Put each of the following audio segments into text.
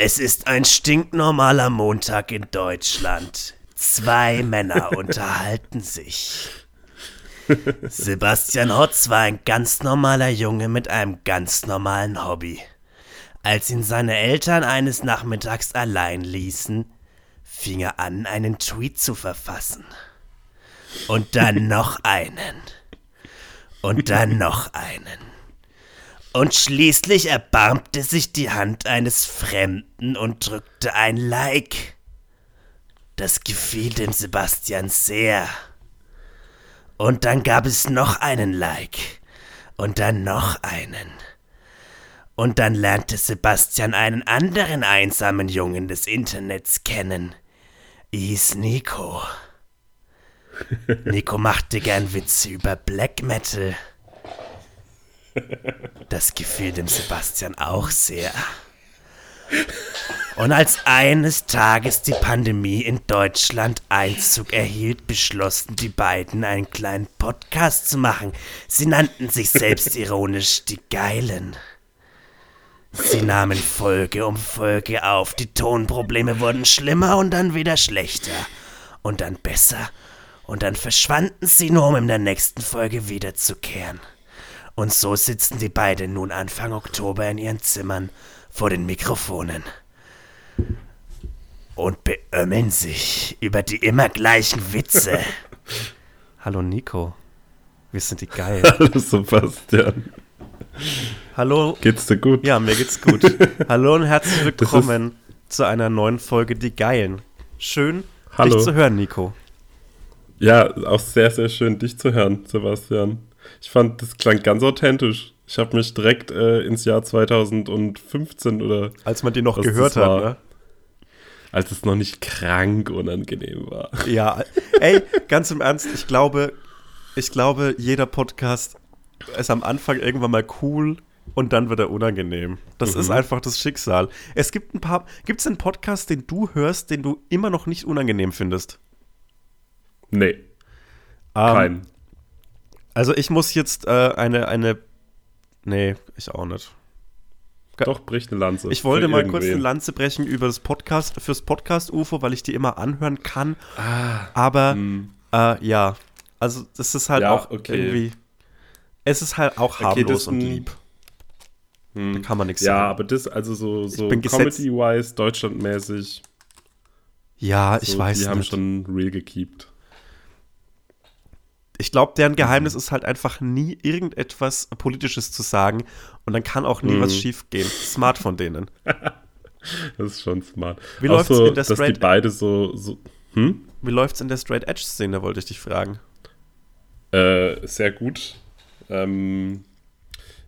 Es ist ein stinknormaler Montag in Deutschland. Zwei Männer unterhalten sich. Sebastian Hotz war ein ganz normaler Junge mit einem ganz normalen Hobby. Als ihn seine Eltern eines Nachmittags allein ließen, fing er an, einen Tweet zu verfassen. Und dann noch einen. Und dann noch einen. Und schließlich erbarmte sich die Hand eines Fremden und drückte ein Like. Das gefiel dem Sebastian sehr. Und dann gab es noch einen Like. Und dann noch einen. Und dann lernte Sebastian einen anderen einsamen Jungen des Internets kennen. Hieß Nico. Nico machte gern Witze über Black Metal. Das gefiel dem Sebastian auch sehr. Und als eines Tages die Pandemie in Deutschland Einzug erhielt, beschlossen die beiden einen kleinen Podcast zu machen. Sie nannten sich selbstironisch die Geilen. Sie nahmen Folge um Folge auf, die Tonprobleme wurden schlimmer und dann wieder schlechter und dann besser und dann verschwanden sie nur, um in der nächsten Folge wiederzukehren. Und so sitzen die beiden nun Anfang Oktober in ihren Zimmern vor den Mikrofonen und beömmeln sich über die immer gleichen Witze. Hallo Nico, wir sind die geil. Hallo Sebastian. Hallo. Geht's dir gut? Ja, mir geht's gut. Hallo und herzlich willkommen zu einer neuen Folge Die Geilen. Schön, Hallo. dich zu hören, Nico. Ja, auch sehr, sehr schön, dich zu hören, Sebastian. Ich fand, das klang ganz authentisch. Ich habe mich direkt äh, ins Jahr 2015 oder. Als man die noch gehört hat, war, ne? Als es noch nicht krank unangenehm war. Ja, ey, ganz im Ernst, ich glaube, ich glaube, jeder Podcast ist am Anfang irgendwann mal cool und dann wird er unangenehm. Das Mhm. ist einfach das Schicksal. Es gibt ein paar, gibt es einen Podcast, den du hörst, den du immer noch nicht unangenehm findest? Nee, Ähm, kein. Also ich muss jetzt äh, eine, eine, nee, ich auch nicht. Doch, bricht eine Lanze. Ich wollte mal kurz irgendwen. eine Lanze brechen über das Podcast, fürs Podcast-UFO, weil ich die immer anhören kann. Aber Hm. äh, ja, also das ist halt Ja, auch okay. irgendwie. Es ist halt auch Okay, harmlos das und lieb. Hm. Da kann man nichts Ja, sagen. aber das, also so, so Comedy-wise, deutschlandmäßig, Ja, ich so, weiß die haben nicht. schon real gekeept. Ich glaube, deren Geheimnis Mhm. ist halt einfach nie irgendetwas Politisches zu sagen und dann kann auch nie Mhm. was schief gehen. Smart von denen. Das ist schon smart. Wie Auch läuft's so, in der dass die Straight- beide so, so hm? Wie läuft's in der Straight Edge Szene, wollte ich dich fragen. Äh, sehr gut. Ähm,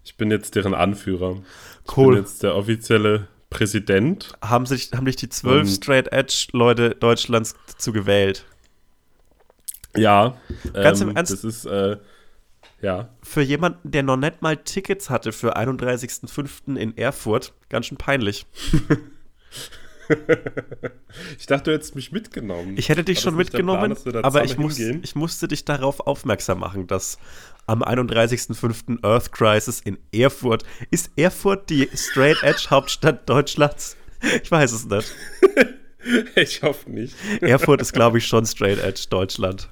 ich bin jetzt deren Anführer. Ich Cool. bin jetzt der offizielle Präsident. Haben sich haben dich die zwölf Straight Edge Leute Deutschlands dazu gewählt? Ja. Ganz ähm, im Ernst? Das ist, äh, ja. Für jemanden, der noch nicht mal Tickets hatte für 31.05. in Erfurt, ganz schön peinlich. Ich dachte, du hättest mich mitgenommen. Ich hätte dich War schon mitgenommen, Plan, aber ich, muss, ich musste dich darauf aufmerksam machen, dass am 31.05. Earth Crisis in Erfurt ist Erfurt die Straight Edge Hauptstadt Deutschlands? Ich weiß es nicht. Ich hoffe nicht. Erfurt ist, glaube ich, schon Straight Edge Deutschland.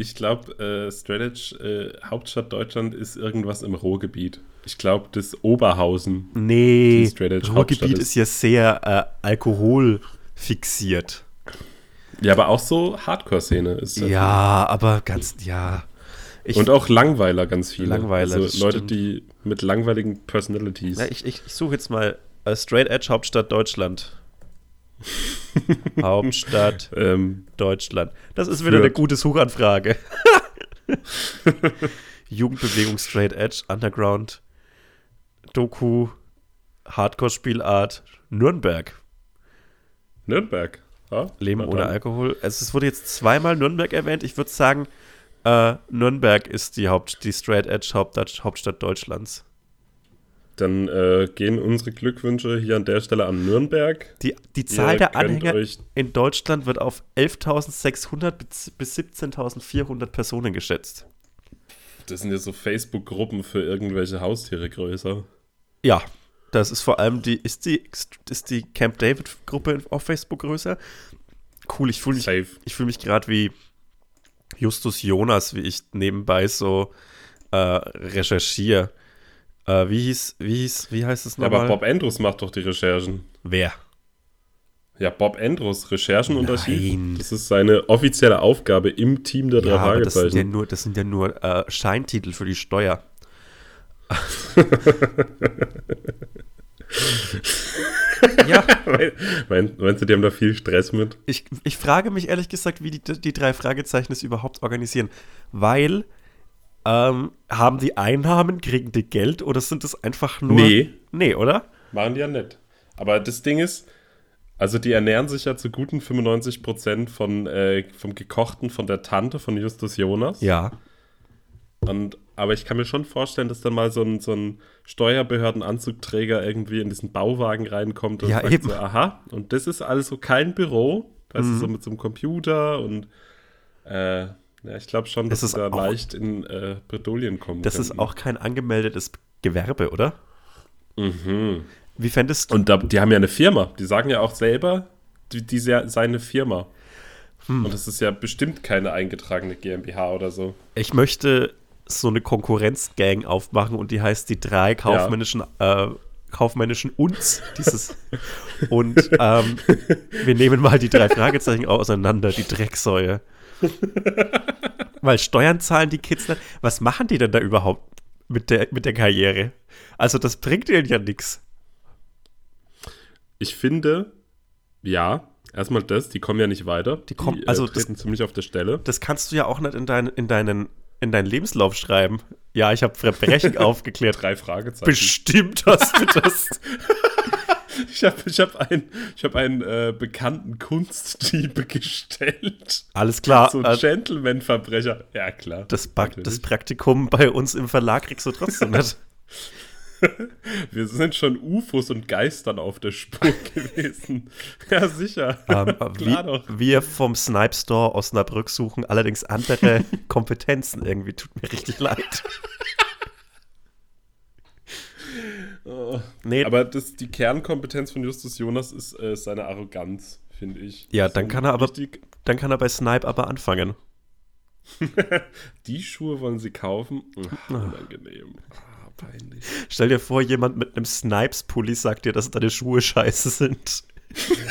Ich glaube, äh, Straight Edge, äh, Hauptstadt Deutschland ist irgendwas im Ruhrgebiet. Ich glaube, das Oberhausen. Nee, Edge Ruhrgebiet ist ist. ja sehr äh, alkoholfixiert. Ja, aber auch so Hardcore-Szene ist das. Ja, aber ganz, ja. Ich, Und auch Langweiler ganz viele. Langweiler, Also Leute, stimmt. die mit langweiligen Personalities. Ja, ich, ich, ich suche jetzt mal äh, Straight Edge Hauptstadt Deutschland. Hauptstadt ähm, Deutschland. Das ist wieder eine gute Suchanfrage. Jugendbewegung Straight Edge, Underground, Doku, Hardcore-Spielart, Nürnberg. Nürnberg. Ja, Leben ohne dann. Alkohol. Also es wurde jetzt zweimal Nürnberg erwähnt. Ich würde sagen, äh, Nürnberg ist die, Haupt, die Straight Edge Hauptstadt, Hauptstadt Deutschlands. Dann äh, gehen unsere Glückwünsche hier an der Stelle an Nürnberg. Die, die Zahl Ihr der Anhänger in Deutschland wird auf 11.600 bis- bis 17.400 Personen geschätzt. Das sind ja so Facebook-Gruppen für irgendwelche Haustiere größer. Ja, Das ist vor allem die, ist die, ist die Camp David-Gruppe auf Facebook größer? Cool, ich fühle mich, Safe. ich fühle mich gerade wie Justus Jonas, wie ich nebenbei so äh, recherchiere. Äh, wie hieß, wie hieß, wie heißt es Ja, nochmal? aber Bob Andrews macht doch die Recherchen. Wer? Ja, Bob Andrews, Recherchen und Archiv. Nein. Das ist seine offizielle Aufgabe im Team der drei Ja, aber das sind ja Fragezeichen. nur, das sind ja nur äh, Scheintitel für die Steuer. ja, Mein, meinst du, die haben da viel Stress mit? ich, ich frage mich ehrlich gesagt, wie die, die drei Fragezeichen es überhaupt organisieren. Weil ähm, haben die Einnahmen, kriegen die Geld oder sind es einfach nur. Nee. Nee, oder? Machen die ja nicht. Aber das Ding ist, also die ernähren sich ja zu guten 95% von, äh, vom Gekochten von der Tante von Justus Jonas. Ja. Und, aber ich kann mir schon vorstellen, dass dann mal so ein, so ein Steuerbehördenanzugträger irgendwie in diesen Bauwagen reinkommt und Ja, sagt eben. so, aha, und das ist also kein Büro, weißt du, so mit so einem Computer und äh, ja, ich glaube schon, dass Es ist wir da auch- leicht in äh, Bredouillen kommen Das ist könnten. auch kein angemeldetes Gewerbe, oder? Mhm. Wie fändest du. Und da, die haben ja eine Firma. Die sagen ja auch selber, die, die sei seine Firma. Hm. Und das ist ja bestimmt keine eingetragene GmbH oder so. Ich möchte so eine Konkurrenzgang aufmachen und die heißt die drei kaufmännischen, äh, kaufmännischen Uns. Dieses. und ähm, wir nehmen mal die drei Fragezeichen auseinander, die Drecksäue. Weil Steuern zahlen die Kids nicht. Was machen die denn da überhaupt mit der, mit der Karriere? Also, das bringt ihnen ja nichts. Ich finde, ja, erstmal das, die kommen ja nicht weiter. Die, kommen- äh, also das- treten ziemlich auf der Stelle. Das kannst du ja auch nicht in, dein, in, deinen, in deinen Lebenslauf schreiben. Ja, ich habe Verbrechen aufgeklärt. Drei Fragezeichen. Bestimmt hast du das. Ich habe ich hab ein, ich hab einen äh, bekannten Kunstdiebe gestellt. Alles klar. So ein äh, Gentleman-Verbrecher. Ja, klar. Das, das. Praktikum bei uns im Verlag kriegst du trotzdem nicht. Wir sind schon UFOs und Geistern auf der Spur gewesen. Ja, sicher. Ähm, Klar doch. wir, wir vom Snipe Store Osnabrück suchen allerdings andere Kompetenzen. Irgendwie tut mir richtig leid. Nee, Aber das, die Kernkompetenz von Justus Jonas ist äh, seine Arroganz, finde ich. Ja, So dann kann er aber- dann kann er bei Snipe aber anfangen. Die Schuhe wollen sie kaufen? Ach, unangenehm. Ah, peinlich. Stell dir vor, jemand mit einem Snipes-Pulli sagt dir, dass deine Schuhe scheiße sind.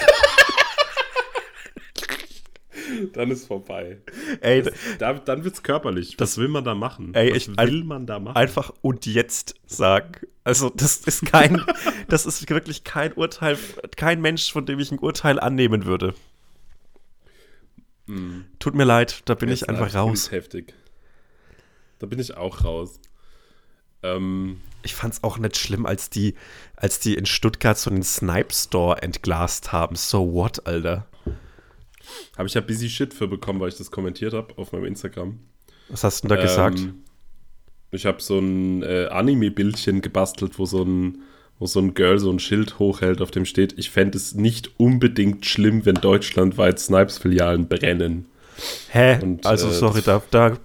Dann ist vorbei. Ey, Da, dann wird's körperlich. Was will man da machen? Ey, Was ich- will man da machen? einfach und jetzt sagen. Also, das ist kein, das ist wirklich kein Urteil, kein Mensch, von dem ich ein Urteil annehmen würde. Tut mir leid, da bin Jetzt ich einfach raus. Heftig. Da bin ich auch raus. Ähm, Ich fand's auch nicht schlimm, als die, als die in Stuttgart so einen Snipe Store entglast haben. So what, Alter? habe ich ja busy Shit für bekommen, weil ich das kommentiert habe auf meinem Instagram. Was hast du denn da gesagt? Ich habe so ein äh, Anime-Bildchen gebastelt, wo so ein, wo so ein Girl so ein Schild hochhält, auf dem steht, ich fände es nicht unbedingt schlimm, wenn deutschlandweit Snipes-Filialen brennen. Hä? und, also, äh, sorry, da, da.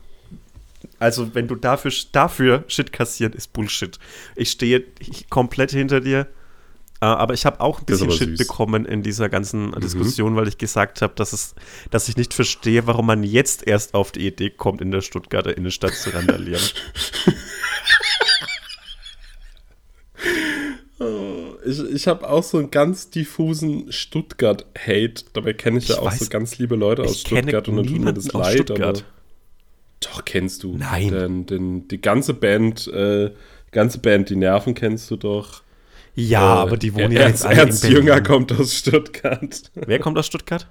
Also, wenn du dafür, dafür Shit kassieren, ist Bullshit. Ich stehe ich- komplett hinter dir. Äh, aber ich habe auch ein bisschen Shit süß. Mhm. bekommen in dieser ganzen Diskussion, weil ich gesagt habe, dass, es, dass ich nicht verstehe, warum man jetzt erst auf die Idee kommt, in der Stuttgarter Innenstadt zu randalieren. Ich, ich habe auch so einen ganz diffusen Stuttgart-Hate. Dabei kenne ich, Ich ja auch weiß- so ganz liebe Leute aus Stuttgart und dann tut mir das leid. Stuttgart. Aber doch, kennst du. Nein. Den, den, die ganze Band, äh, die ganze Band, die Nerven kennst du doch. Ja, Äh, aber die wohnen ja Ernst, jetzt alle Ernst. Jünger kommt aus Stuttgart. Wer kommt aus Stuttgart?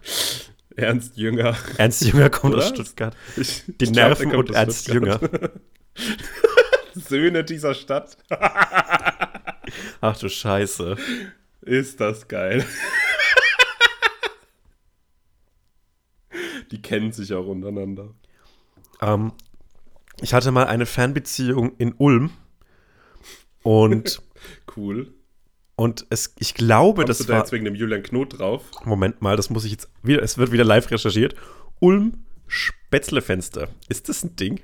Ernst Jünger. Ernst Jünger kommt aus Oder? Stuttgart. Ich, Die ich glaub, Nerven kommt und aus Ernst Stuttgart. Jünger. Söhne dieser Stadt. Ach du Scheiße. Ist das geil. Die kennen sich auch untereinander. Ähm, ich hatte mal eine Fernbeziehung in Ulm. Und, Cool. Und es, ich glaube, Kommst du das da war. jetzt wegen dem Julian Knot drauf? Moment mal, das muss ich jetzt wieder. Es wird wieder live recherchiert. Ulm Spätzlefenster. Ist das ein Ding?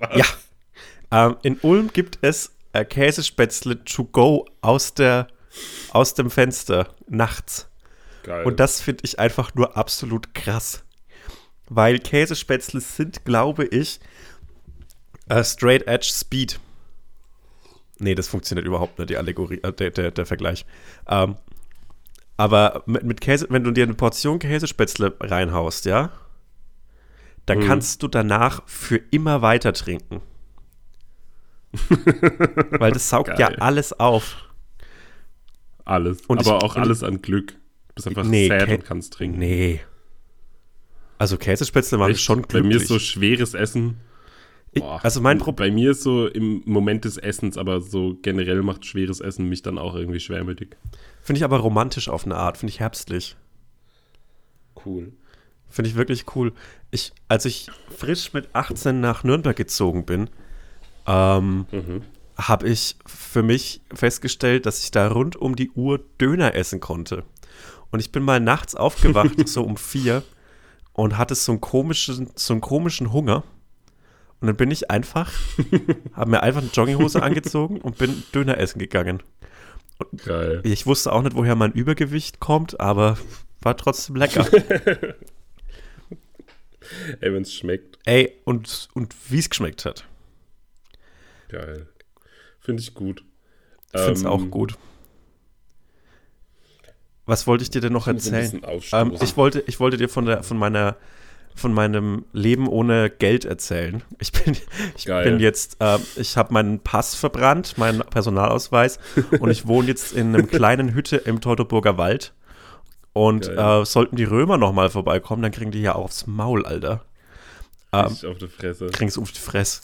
ja. Ähm, in Ulm gibt es äh, Käsespätzle to go aus, der, aus dem Fenster nachts. Geil. Und das finde ich einfach nur absolut krass. Weil Käsespätzle sind, glaube ich, äh, Straight Edge Speed. Nee, das funktioniert überhaupt nicht, die Allegorie, äh, der, der, der Vergleich. Ähm, aber mit, mit Käse, wenn du dir eine Portion Käsespätzle reinhaust, ja, dann Mhm. kannst du danach für immer weiter trinken. Weil das saugt ja Geil. alles auf. alles. Und Aber ich- auch alles an Glück. Du bist einfach Nee, sad Kä- und kannst trinken. Nee. Also Käsespätzle machen Echt? schon Bei glücklich. mir ist so schweres Essen. Boah. also mein Problem. Bei mir ist so im Moment des Essens, aber so generell macht schweres Essen mich dann auch irgendwie schwermütig. Finde ich aber romantisch auf eine Art, finde ich herbstlich. Cool. Finde ich wirklich cool. Ich, als ich frisch mit 18 nach Nürnberg gezogen bin, ähm, Mhm. habe ich für mich festgestellt, dass ich da rund um die Uhr Döner essen konnte. Und ich bin mal nachts aufgewacht, so um vier, und hatte so einen komischen, so einen komischen Hunger. Und dann bin ich einfach, habe mir einfach eine Jogginghose angezogen und bin Döner essen gegangen. Geil. Ich wusste auch nicht, woher mein Übergewicht kommt, aber war trotzdem lecker. Ey, wenn es schmeckt. Ey, und, und wie es geschmeckt hat. Geil. Finde ich gut. Ich finde es Ähm, auch gut. Was wollte ich dir denn noch erzählen? Ähm, ich, wollte, ich wollte dir von, der, von, meiner, von meinem Leben ohne Geld erzählen. Ich bin, ich Geil. bin jetzt, ähm, ich habe meinen Pass verbrannt, meinen Personalausweis und ich wohne jetzt in einem kleinen Hütte im Teutoburger Wald. Und äh, sollten die Römer nochmal vorbeikommen, dann kriegen die ja aufs Maul, Alter. Ähm, auf die Fresse. kriegen's auf die Fresse.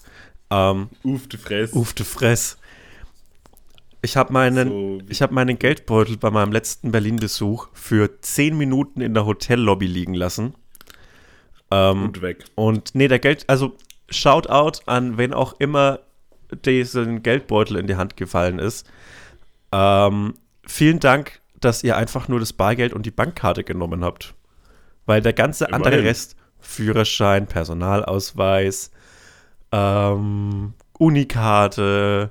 Ähm, Uff, die Fresse. auf die Fresse. Ich habe meinen, So ich habe meinen Geldbeutel bei meinem letzten Berlin-Besuch für 10 Minuten in der Hotellobby liegen lassen. Ähm, Und weg. und nee, der Geld, also Shoutout an wen auch immer diesen Geldbeutel in die Hand gefallen ist. Ähm, vielen Dank, dass ihr einfach nur das Bargeld und die Bankkarte genommen habt. Weil der ganze andere Immerhin. Rest, Führerschein, Personalausweis, ähm, Unikarte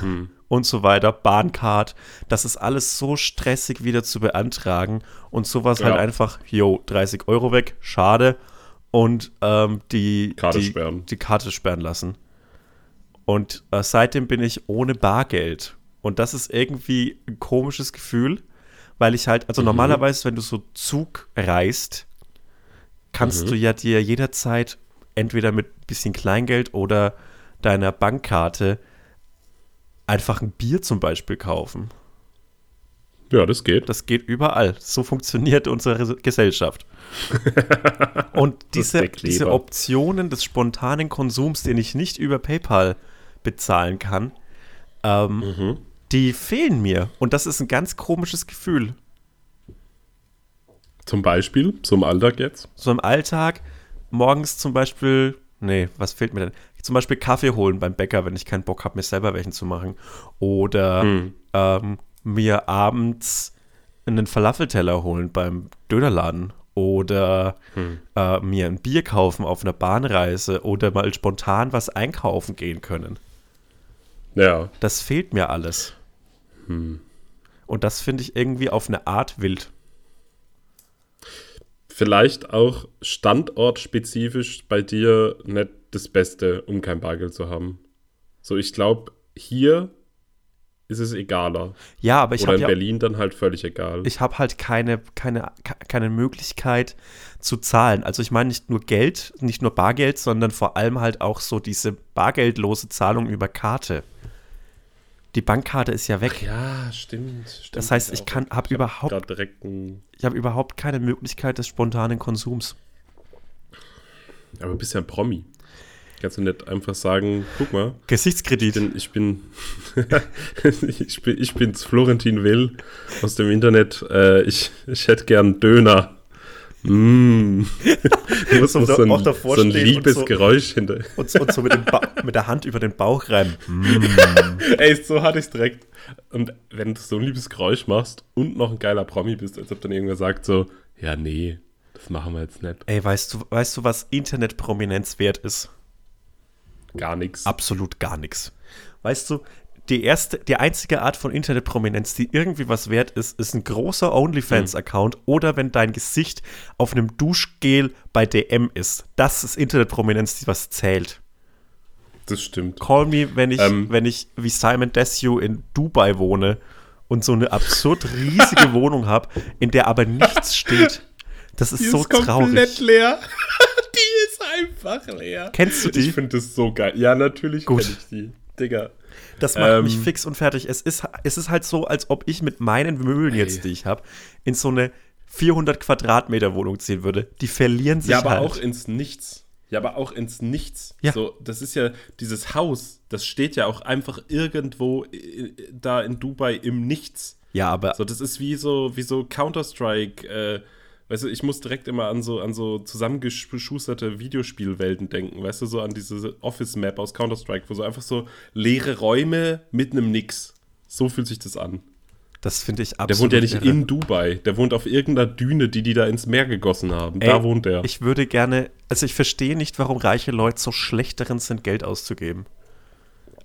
Hm. Und so weiter, Bahncard, das ist alles so stressig wieder zu beantragen und sowas halt Ja. einfach, jo, 30 Euro weg, schade und ähm, die, Karte die, sperren. die Karte sperren lassen. Und äh, seitdem bin ich ohne Bargeld. Und das ist irgendwie ein komisches Gefühl, weil ich halt, also normalerweise, wenn du so Zug reist, kannst du ja dir jederzeit entweder mit ein bisschen Kleingeld oder deiner Bankkarte einfach ein Bier zum Beispiel kaufen. Ja, das geht. Das geht überall. So funktioniert unsere Gesellschaft. Und diese, diese Optionen des spontanen Konsums, den ich nicht über PayPal bezahlen kann, ähm, Mhm. die fehlen mir. Und das ist ein ganz komisches Gefühl. Zum Beispiel, zum Alltag jetzt. So im Alltag, morgens zum Beispiel, nee, was fehlt mir denn? Zum Beispiel Kaffee holen beim Bäcker, wenn ich keinen Bock habe, mir selber welchen zu machen. Oder Hm. ähm, mir abends einen Falafelteller holen beim Dönerladen. Oder Hm. äh, mir ein Bier kaufen auf einer Bahnreise. Oder mal spontan was einkaufen gehen können. Ja. Das fehlt mir alles. Hm. Und das finde ich irgendwie auf eine Art wild. Vielleicht auch standortspezifisch bei dir nicht das Beste, um kein Bargeld zu haben. So, ich glaube, hier ist es egaler. Ja, aber ich Oder habe in ja Berlin dann halt völlig egal. ich habe halt keine, keine, ke- keine Möglichkeit zu zahlen. Also ich meine nicht nur Geld, nicht nur Bargeld, sondern vor allem halt auch so diese bargeldlose Zahlung über Karte. Die Bankkarte ist ja weg. ja, stimmt. stimmt Das heißt, ich kann- hab hab überhaupt- Ich habe überhaupt keine Möglichkeit des spontanen Konsums. aber du bist ja ein Promi. Kannst du nicht einfach sagen, guck mal, Gesichtskredit. denn ich bin, ich bin, ich bin's Florentin Will aus dem Internet. Äh, ich, ich hätte gern Döner. Mm. Du musst da- so ein, auch davor so ein stehen und liebes so- Geräusch hinter. Und, so- und so mit, mit der Hand über den Bauch reiben. Ey, so hatte ich's direkt. Und wenn du so ein liebes Geräusch machst und noch ein geiler Promi bist, als ob dann irgendwer sagt so, ja, nee, das machen wir jetzt nicht. Ey, weißt du, weißt du, was Internetprominenz wert ist? Gar nichts. Absolut gar nichts. Weißt du, die erste, die einzige Art von Internetprominenz, die irgendwie was wert ist, ist ein großer OnlyFans-Account oder wenn dein Gesicht auf einem Duschgel bei DM ist. Das ist Internetprominenz, die was zählt. Das stimmt. Call me, wenn ich, Ähm. wenn ich wie Simon Desue in Dubai wohne und so eine absurd riesige Wohnung habe, in der aber nichts steht. Das ist so traurig. leer. Einfach leer. Kennst du die? Ich finde das so geil. Ja, natürlich kenne ich die. Digga. Das macht Ähm. mich fix und fertig. Es ist, es ist halt so, als ob ich mit meinen Möbeln jetzt, die ich habe, in so eine 400 Quadratmeter Wohnung ziehen würde. Die verlieren sich Ja, aber halt. auch ins Nichts. Ja, aber auch ins Nichts. Ja. So, das ist ja dieses Haus, das steht ja auch einfach irgendwo äh, da in Dubai im Nichts. ja, aber So, das ist wie so, wie so Counter-Strike, äh, weißt du, ich muss direkt immer an so, an so zusammengeschusterte Videospielwelten denken, weißt du, so an diese Office-Map aus Counter-Strike, wo so einfach so leere Räume mit einem Nix. So fühlt sich das an. das finde ich Der absolut wohnt ja nicht irre. in Dubai, der wohnt auf irgendeiner Düne, die die da ins Meer gegossen haben. Ey, da wohnt er. Ich würde gerne, also ich verstehe nicht, warum reiche Leute so schlecht darin sind, Geld auszugeben.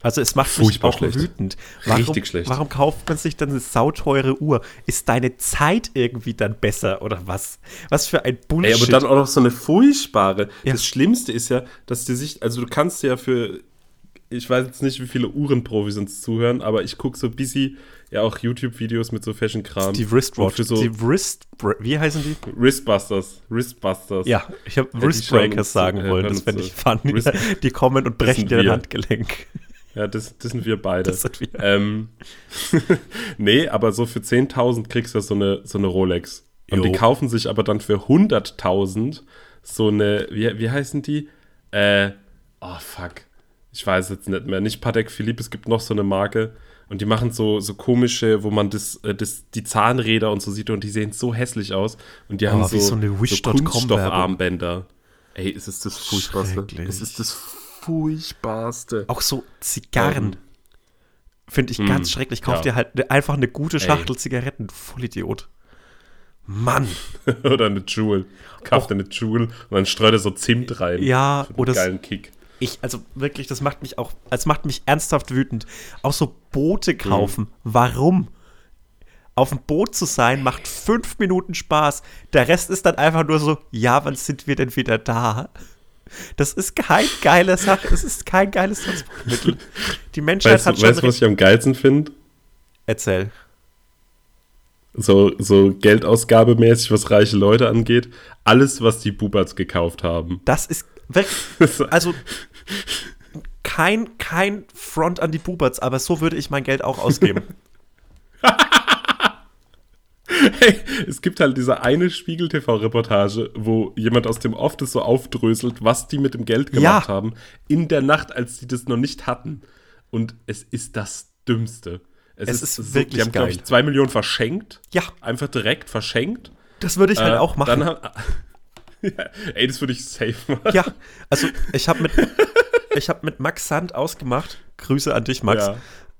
Also es macht mich Furchtbar auch schlecht. wütend. Warum, Richtig schlecht. Warum kauft man sich dann eine sauteure Uhr? Ist deine Zeit irgendwie dann besser oder was? Was für ein Ey, Bullshit. aber dann auch noch so eine furchtbare. Ja. Das Schlimmste ist ja, dass die sich, also du kannst ja für, ich weiß jetzt nicht, wie viele Uhrenprofis uns zuhören, aber ich gucke so busy ja auch YouTube-Videos mit so Fashion-Kram. die Wristwatch, für so die Wrist, wie heißen die? Wristbusters, Wristbusters. Ja, ich habe Ja, Wristbreakers sagen äh, wollen, das fände ich funny. Wrist- Die kommen und brechen dir ein. Handgelenk. Ja, das, das sind wir beide. Das sind wir. Ähm, nee, aber so für 10.000 kriegst du so eine, so eine Rolex. Und Jo. die kaufen sich aber dann für 100.000 so eine, wie, wie heißen die? Äh, oh fuck. Ich weiß jetzt nicht mehr. Nicht Patek Philippe, es gibt noch so eine Marke. Und die machen so, so komische, wo man das, äh, das, die Zahnräder und so sieht und die sehen so hässlich aus. Und die haben wie so, so eine Wish.com-Werbung. Kunststoffarmbänder. Ey, es ist das Furchtbarste. Es ist das Furchtbarste. Auch so Zigarren. Ähm, Finde ich hm, ganz schrecklich. Kauf ja. dir halt ne, einfach eine gute Schachtel Zigaretten, du Vollidiot. Mann. Oder eine Jewel. Kauft eine Jewel und dann streut er so Zimt rein. Ja, oder s- geilen Kick. Ich, also wirklich, das macht mich auch, es macht mich ernsthaft wütend. Auch so Mhm. Boote kaufen. Warum? Auf dem Boot zu sein, macht fünf Minuten Spaß. Der Rest ist dann einfach nur so, ja, wann sind wir denn wieder da? Das ist kein geile Sache, das ist kein geiles Transportmittel. Die Menschheit Weißt hat du, schon. weißt, du, was ich am geilsten finde? Erzähl. So, so Geldausgabemäßig, was reiche Leute angeht. Alles, was die Bubats gekauft haben. Das ist wirklich, also kein, kein Front an die Buberts, aber so würde ich mein Geld auch ausgeben. Hey, es gibt halt diese eine Spiegel-TV-Reportage, wo jemand aus dem Off das so aufdröselt, was die mit dem Geld gemacht Ja. haben, in der Nacht, als die das noch nicht hatten. Und es ist das Dümmste. Es ist so, wirklich Die haben, glaube ich, zwei Millionen verschenkt. Ja. Einfach direkt verschenkt. Das würde ich halt Äh, auch machen. Haben, ja, ey, das würde ich safe machen. Ja, also ich habe mit, ich hab mit Max Sand ausgemacht, Grüße an dich, Max,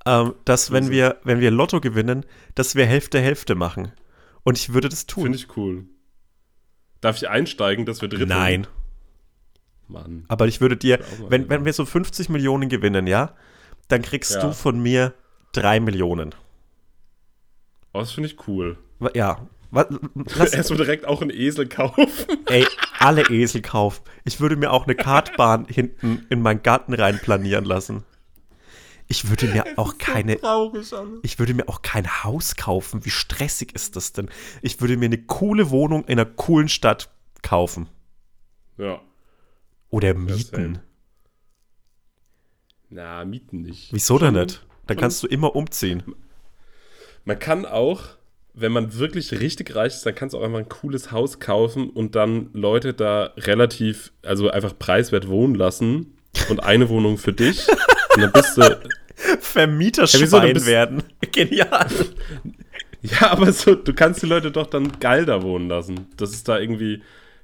ähm, dass wenn wir, wenn wir Lotto gewinnen, dass wir Hälfte Hälfte machen. Und ich würde das tun. Finde ich cool. Darf ich einsteigen, dass wir dritt Nein, Mann. aber ich würde dir, wenn, wenn wir so 50 Millionen gewinnen, ja, dann kriegst Ja. du von mir 3 Millionen. Oh, das finde ich cool. Ja, lass, Erstmal direkt auch einen Esel kaufen. ey, alle Esel kaufen. Ich würde mir auch eine Kartbahn hinten in meinen Garten rein planieren lassen. Ich würde mir auch keine, Traurig alles. Ich würde mir auch kein Haus kaufen. Wie stressig ist das denn? Ich würde mir eine coole Wohnung in einer coolen Stadt kaufen. Ja. Oder mieten. Na, mieten nicht. Wieso denn nicht? Dann kannst du immer umziehen. Man kann auch, wenn man wirklich richtig reich ist, dann kannst du auch einfach ein cooles Haus kaufen und dann Leute da relativ, also einfach preiswert wohnen lassen und eine Wohnung für dich. Und dann bist du, Vermieterschwein wieso, du bist- werden. Genial. ja, aber so, du kannst die Leute doch dann geil da wohnen lassen. Das ist da irgendwie,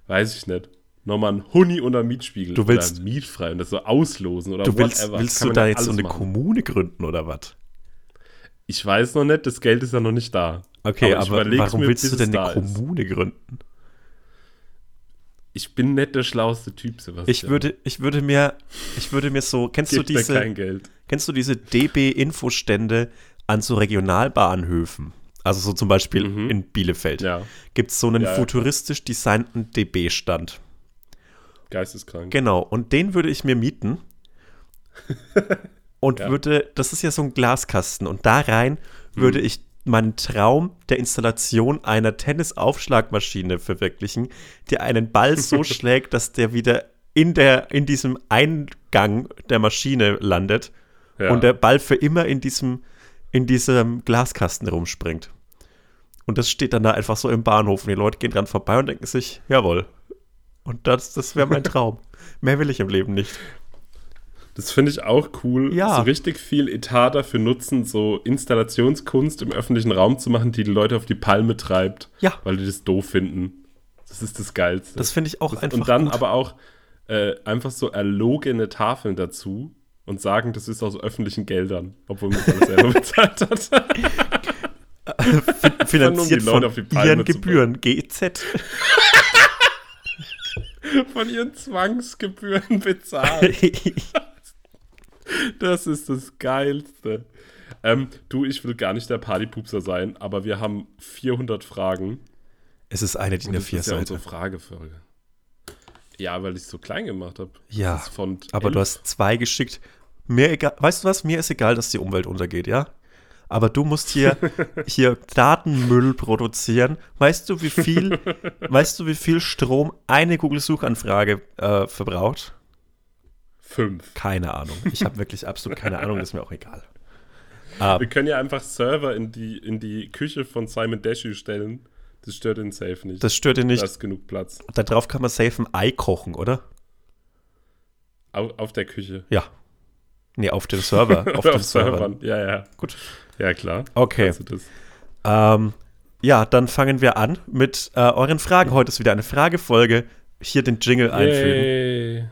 weiß ich nicht, nochmal ein Huni unter Mietspiegel. Du willst- oder mietfrei und das so auslosen oder Du willst, whatever. willst du da ja jetzt so eine machen. Kommune gründen oder was? Ich weiß noch nicht, das Geld ist ja noch nicht da. Okay, aber, überleg's warum mir, willst du denn eine ist. Kommune gründen? Ich bin nicht der schlauste Typ, Sebastian. Ich würde, ich würde mir, ich würde mir so, kennst Gib du diese, kein Geld. kennst du diese DB-Infostände an so Regionalbahnhöfen? Also so zum Beispiel Mhm. in Bielefeld. Ja, Gibt es so einen Ja, ja. futuristisch designten DB-Stand. geisteskrank. Genau, und den würde ich mir mieten. Und Ja. würde, das ist ja so ein Glaskasten, und da rein Mhm. würde ich meinen Traum der Installation einer Tennisaufschlagmaschine verwirklichen, die einen Ball so schlägt, dass der wieder in, der, in diesem Eingang der Maschine landet Ja. und der Ball für immer in diesem, in diesem Glaskasten rumspringt. Und das steht dann da einfach so im Bahnhof und die Leute gehen dran vorbei und denken sich, jawohl. Und das, das wäre mein Traum. Mehr will ich im Leben nicht. Das finde ich auch cool. Ja. So richtig viel Etat dafür nutzen, so Installationskunst im öffentlichen Raum zu machen, die die Leute auf die Palme treibt. Ja. Weil die das doof finden. Das ist das Geilste. Das finde ich auch Das- einfach Und dann gut. aber auch äh, einfach so erlogene Tafeln dazu und sagen, das ist aus öffentlichen Geldern, obwohl man das alles selber bezahlt hat. finanziert die von ihren Gebühren, GEZ. Von ihren Zwangsgebühren bezahlt. Das ist das Geilste. Ähm, du, ich will gar nicht der Partypupser sein, aber wir haben 400 Fragen. es ist eine DIN Und das ist ja A4-Seite. unsere Fragefolge. Ja, weil ich es so klein gemacht habe. Ja, aber du hast zwei geschickt. Mir egal, weißt du was? Mir ist egal, dass die Umwelt untergeht, ja? Aber du musst hier, hier Datenmüll produzieren. Weißt du, wie viel, weißt du, wie viel Strom eine Google-Suchanfrage äh, verbraucht? Fünf. Keine Ahnung. Ich habe wirklich absolut keine Ahnung, das ist mir auch egal. Ah, Wir können ja einfach Server in die, in die Küche von Simon Deshu stellen. Das stört ihn safe nicht. das stört ihn da nicht. ist genug Platz. Da drauf kann man safe ein Ei kochen, oder? Auf, auf der Küche. Ja. Nee, auf dem Server. auf dem Server. Ja, ja. Gut. Ja, klar. Okay. Ähm, ja, dann fangen wir an mit äh, euren Fragen. Heute ist wieder eine Fragefolge. Hier den Jingle einfügen.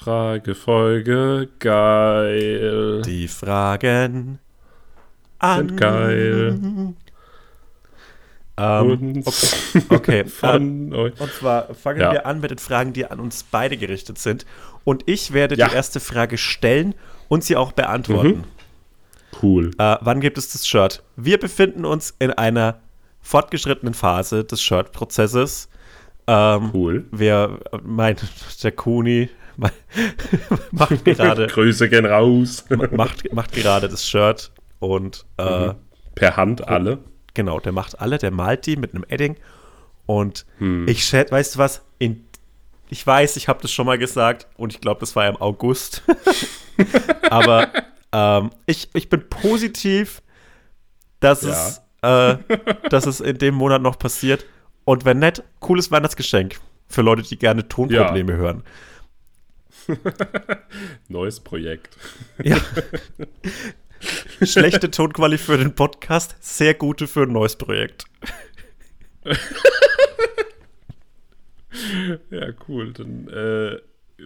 Yay. Frage, Folge, geil. Die Fragen an. Sind geil. Ähm, Und okay, von euch. und zwar fangen Ja. wir an mit den Fragen, die an uns beide gerichtet sind. Und ich werde Ja. die erste Frage stellen und sie auch beantworten. Mhm. Cool. Äh, wann gibt es das Shirt? Wir befinden uns in einer fortgeschrittenen Phase des Shirt-Prozesses. Ähm, Cool. Wer, mein, der Kuni macht gerade Grüße gehen raus. macht, macht gerade das Shirt und äh, Mhm. Per Hand alle. genau, der macht alle, der malt die mit einem Edding und Hm. ich schätze, weißt du was, in, ich weiß, ich habe das schon mal gesagt und ich glaube, das war im August, aber ähm, ich, ich bin positiv, dass, Ja. es, äh, dass es in dem Monat noch passiert und wenn nicht, cooles Weihnachtsgeschenk für Leute, die gerne Tonprobleme hören. Neues Projekt. Ja. Schlechte Tonqualität für den Podcast, sehr gute für ein neues Projekt. Ja, cool. Dann, äh,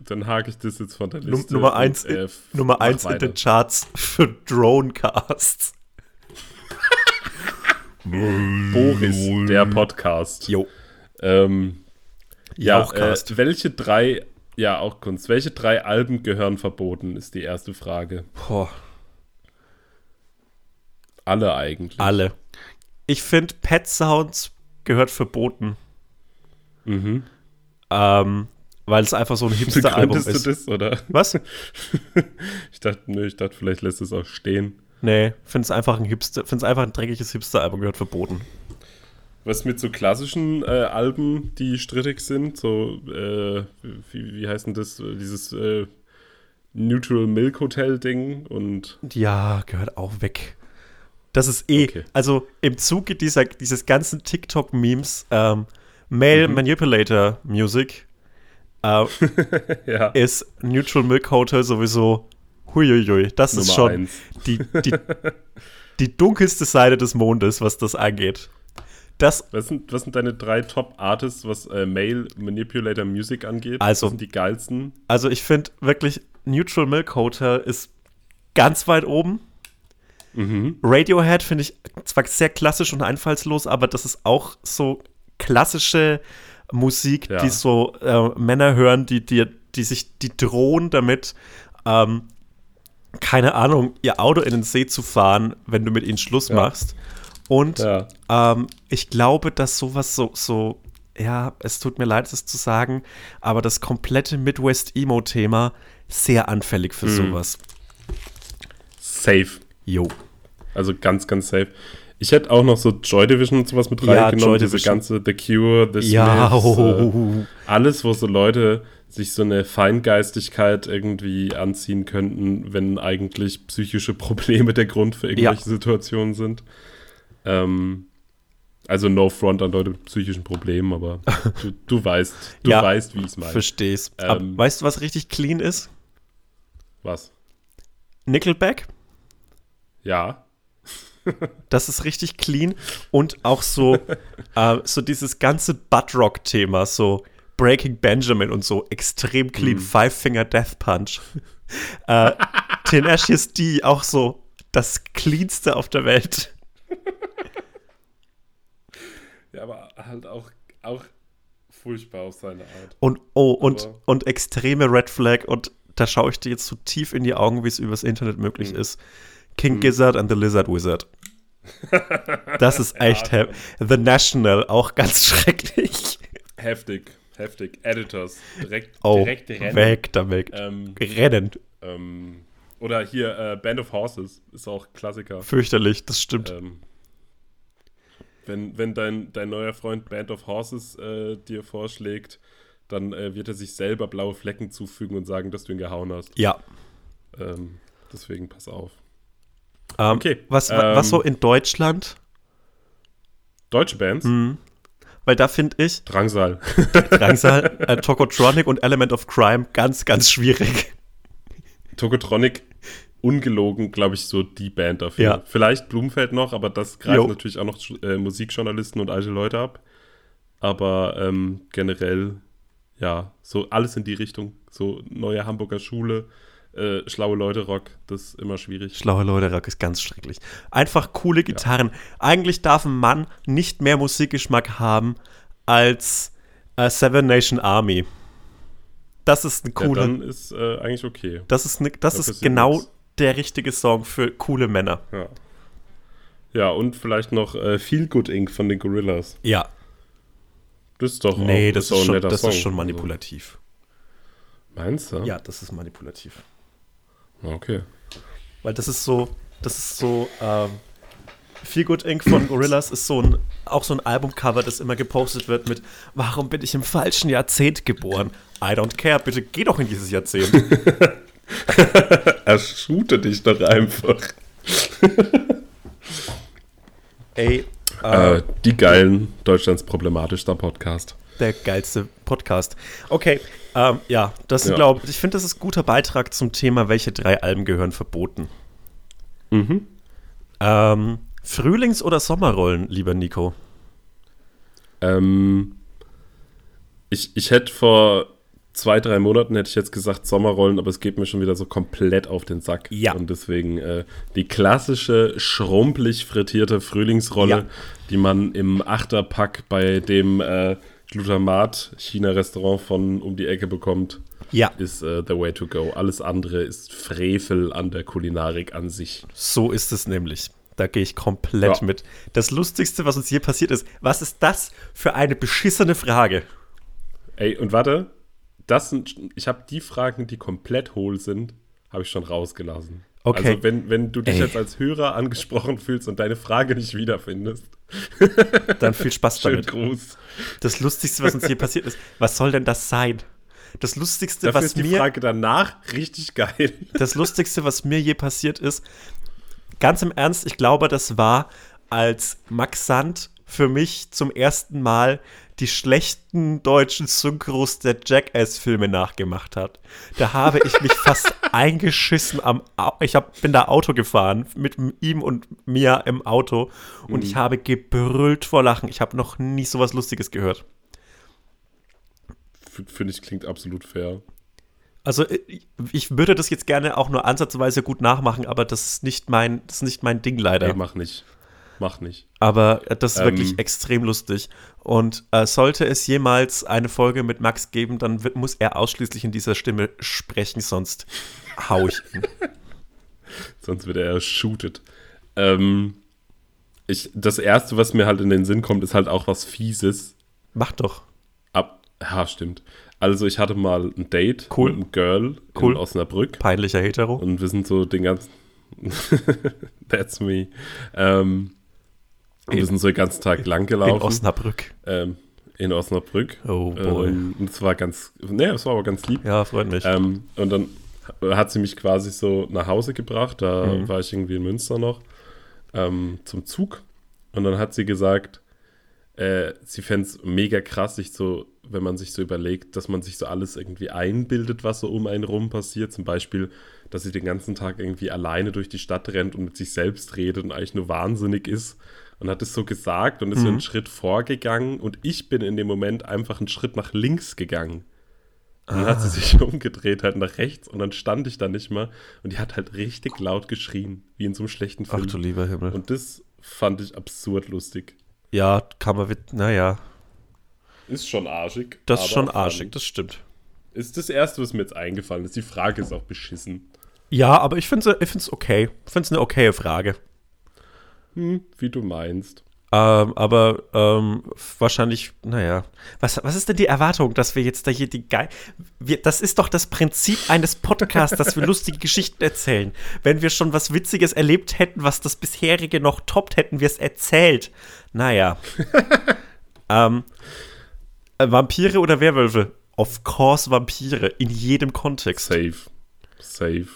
dann hake ich das jetzt von der Liste. Nummer und, 1 äh, in, Nummer mach eins in den Charts für Dronecasts. Boris, der Podcast. Jo. Ähm, ja, äh, welche drei, ja, auch Kunst, welche drei Alben gehören verboten, ist die erste Frage. Boah, Alle eigentlich. alle. Ich finde, Pet Sounds gehört verboten. Mhm. Ähm, weil es einfach so ein Hipster-Album ist. du das, oder? Was? Ich dachte, nö, ich dachte, vielleicht lässt es auch stehen. Nee, finde es einfach ein Hipster, finde es einfach ein dreckiges Hipster-Album gehört verboten. Was mit so klassischen äh, Alben, die strittig sind, so, äh, wie, wie heißt denn das, äh, dieses äh, Neutral Milk Hotel Ding und Ja, gehört auch weg. Das ist eh, Okay. also im Zuge dieser, dieses ganzen TikTok-Memes, ähm, Male Mhm. Manipulator Music, äh, ja, ist Neutral Milk Hotel sowieso, huiuiui, das ist Nummer schon eins. die, die, die dunkelste Seite des Mondes, was das angeht. Das, Was sind, was sind deine drei Top-Artists, was äh, Male Manipulator Music angeht? Also- was sind die geilsten? also ich finde wirklich, Neutral Milk Hotel ist ganz weit oben. Mhm. Radiohead finde ich zwar sehr klassisch und einfallslos, aber das ist auch so klassische Musik, Ja. die so äh, Männer hören, die, die, die sich, die drohen damit, ähm, keine Ahnung, ihr Auto in den See zu fahren, wenn du mit ihnen Schluss Ja. machst. Und Ja. ähm, ich glaube, dass sowas so, so, ja, es tut mir leid, es zu sagen, aber das komplette Midwest-Emo-Thema sehr anfällig für sowas. Safe. Jo. Also ganz, ganz safe. Ich hätte auch noch so Joy Division und sowas mit Ja, reingenommen. Joy diese ganze The Cure, The Ja, Smiths, äh, alles, wo so Leute sich so eine Feingeistigkeit irgendwie anziehen könnten, wenn eigentlich psychische Probleme der Grund für irgendwelche Situationen sind. Ähm, also no front an Leute mit psychischen Problemen, aber du, du weißt, du Ja, weißt, wie ich es meine. Versteh's. Ähm, weißt du, was richtig clean ist? Was? Nickelback. Ja. Das ist richtig clean und auch so, äh, so dieses ganze Buttrock-Thema, so Breaking Benjamin und so, extrem clean, Five Finger Death Punch. äh, Tenacious D, auch so das cleanste auf der Welt. Ja, aber halt auch, auch furchtbar auf seine Art. Und oh, und, Aber- und extreme Red Flag und da schaue ich dir jetzt so tief in die Augen, wie es übers Internet möglich ist. King Gizzard and the Lizard Wizard. Das ist echt heavy. The National, auch ganz schrecklich. Heftig, heftig. Editors, direkt, Oh, direkt rennen. weg damit. Ähm, Rennen. ähm, oder hier äh, Band of Horses ist auch Klassiker. Fürchterlich, das stimmt. Ähm, wenn wenn dein, dein neuer Freund Band of Horses äh, dir vorschlägt, dann äh, wird er sich selber blaue Flecken zufügen und sagen, dass du ihn gehauen hast. Ja. Ähm, deswegen pass auf. Ähm, Okay, Was, ähm, was so in Deutschland? Deutsche Bands, Mhm. Weil da finde ich Drangsal. Drangsal, äh, Tokotronic und Element of Crime ganz, ganz schwierig. Tokotronic, ungelogen, glaube ich, so die Band dafür. Ja. Vielleicht Blumenfeld noch, aber das greift Jo. natürlich auch noch äh, Musikjournalisten und alte Leute ab. Aber ähm, generell, ja, so alles in die Richtung. So neue Hamburger Schule, äh, schlaue Leute Rock, das ist immer schwierig. Schlaue Leute, Rock ist ganz schrecklich. Einfach coole Gitarren. Eigentlich darf ein Mann nicht mehr Musikgeschmack haben als äh, Seven Nation Army. Das ist eine Ja, coole, dann ist äh, eigentlich okay. das ist, eine, das da ist genau nix. Der richtige Song für coole Männer. Ja. Ja, und vielleicht noch äh, Feel Good Inc. von den Gorillas. Ja. Das ist doch Nee, auch, das, ist ein schon, netter das Song. ist schon Also, manipulativ. Meinst du? Ja, das ist manipulativ. Okay. Weil das ist so, das ist so, ähm, Feel Good Inc. von Gorillaz ist so ein, auch so ein Albumcover, das immer gepostet wird mit Warum bin ich im falschen Jahrzehnt geboren? I don't care, bitte geh doch in dieses Jahrzehnt. Er shoote dich doch einfach. Ey, äh, Äh, die geilen, Deutschlands problematischster Podcast. der geilste Podcast. Okay, ähm, ja, das Ja. glaube ich, finde, das ist ein guter Beitrag zum Thema, welche drei Alben gehören verboten. Mhm. Ähm, Frühlings- oder Sommerrollen, lieber Nico? Ähm, ich, ich hätte vor zwei, drei Monaten hätte ich jetzt gesagt Sommerrollen, aber es geht mir schon wieder so komplett auf den Sack. Ja. Und deswegen äh, die klassische schrumpelig frittierte Frühlingsrolle, Ja. die man im Achterpack bei dem äh, Glutamat-China-Restaurant von um die Ecke bekommt, Ja, ist äh, the way to go. Alles andere ist Frevel an der Kulinarik an sich. so ist es nämlich. Da gehe ich komplett Ja. mit. Das Lustigste, was uns hier passiert ist, was ist das für eine beschissene Frage? Ey, und warte, das sind, ich habe die Fragen, die komplett hohl sind, habe ich schon rausgelassen. Okay. Also wenn, wenn du dich Ey. jetzt als Hörer angesprochen fühlst und deine Frage nicht wiederfindest, Dann viel Spaß schönen damit. Gruß. Das Lustigste, was uns hier passiert ist, was soll denn das sein? Das Lustigste, Dafür was ist die mir, Frage danach richtig geil. das Lustigste, was mir je passiert ist, ganz im Ernst, ich glaube, das war, als Max Sand für mich zum ersten Mal die schlechten deutschen Synchros der Jackass-Filme nachgemacht hat. Da habe ich mich fast eingeschissen am Au Ich hab, bin da Auto gefahren mit ihm und mir im Auto und ich habe gebrüllt vor Lachen. Ich habe noch nie sowas Lustiges gehört. Finde ich, klingt absolut fair. Also ich- ich würde das jetzt gerne auch nur ansatzweise gut nachmachen, aber das ist nicht mein, das ist nicht mein Ding leider. Ey, mach nicht. Mach nicht. Aber das ist Ähm. wirklich extrem lustig. Und äh, sollte es jemals eine Folge mit Max geben, dann wird, muss er ausschließlich in dieser Stimme sprechen, sonst hau ich ihn. Sonst wird er shootet. Ähm, ich, das erste, was mir halt in den Sinn kommt, ist halt auch was Fieses. Mach doch. Ab, ja, stimmt. Also ich hatte mal ein Date Cool. mit einem Girl Cool. in Osnabrück Peinlicher Hetero. und wir sind so den ganzen That's me. Ähm, wir sind so den ganzen Tag lang In gelaufen. Osnabrück. ähm, in Osnabrück. Oh boy. Ähm, und es war ganz, ne, es war aber ganz lieb. Ja, freut mich. Ähm, und dann hat sie mich quasi so nach Hause gebracht. Da Mhm. war ich irgendwie in Münster noch ähm, zum Zug. Und dann hat sie gesagt, äh, sie fände es mega krass, sich so, wenn man sich so überlegt, dass man sich so alles irgendwie einbildet, was so um einen rum passiert. Zum Beispiel, dass sie den ganzen Tag irgendwie alleine durch die Stadt rennt und mit sich selbst redet und eigentlich nur wahnsinnig ist. Und hat es so gesagt und ist so einen Schritt vorgegangen. Und ich bin in dem Moment einfach einen Schritt nach links gegangen. Und dann hat sie sich umgedreht, halt nach rechts und dann stand ich da nicht mehr und die hat halt richtig laut geschrien, wie in so einem schlechten Ach Film. du lieber Himmel. und das fand ich absurd lustig. ja, kann man, mit- naja, Ist schon arschig. das ist schon arschig, das stimmt. Ist das erste, was mir jetzt eingefallen ist. Die Frage ist auch beschissen. Ja, aber ich finde es ich find's okay. Ich finde es eine okaye Frage. Hm, wie du meinst. Ähm, aber ähm, wahrscheinlich, naja. Was, was ist denn die Erwartung, dass wir jetzt da hier die geil. Das ist doch das Prinzip eines Podcasts, dass wir lustige Geschichten erzählen. Wenn wir schon was Witziges erlebt hätten, was das bisherige noch toppt, hätten wir es erzählt. Naja. ähm, äh, Vampire oder Werwölfe? Of course Vampire. In jedem Kontext. Safe. Safe.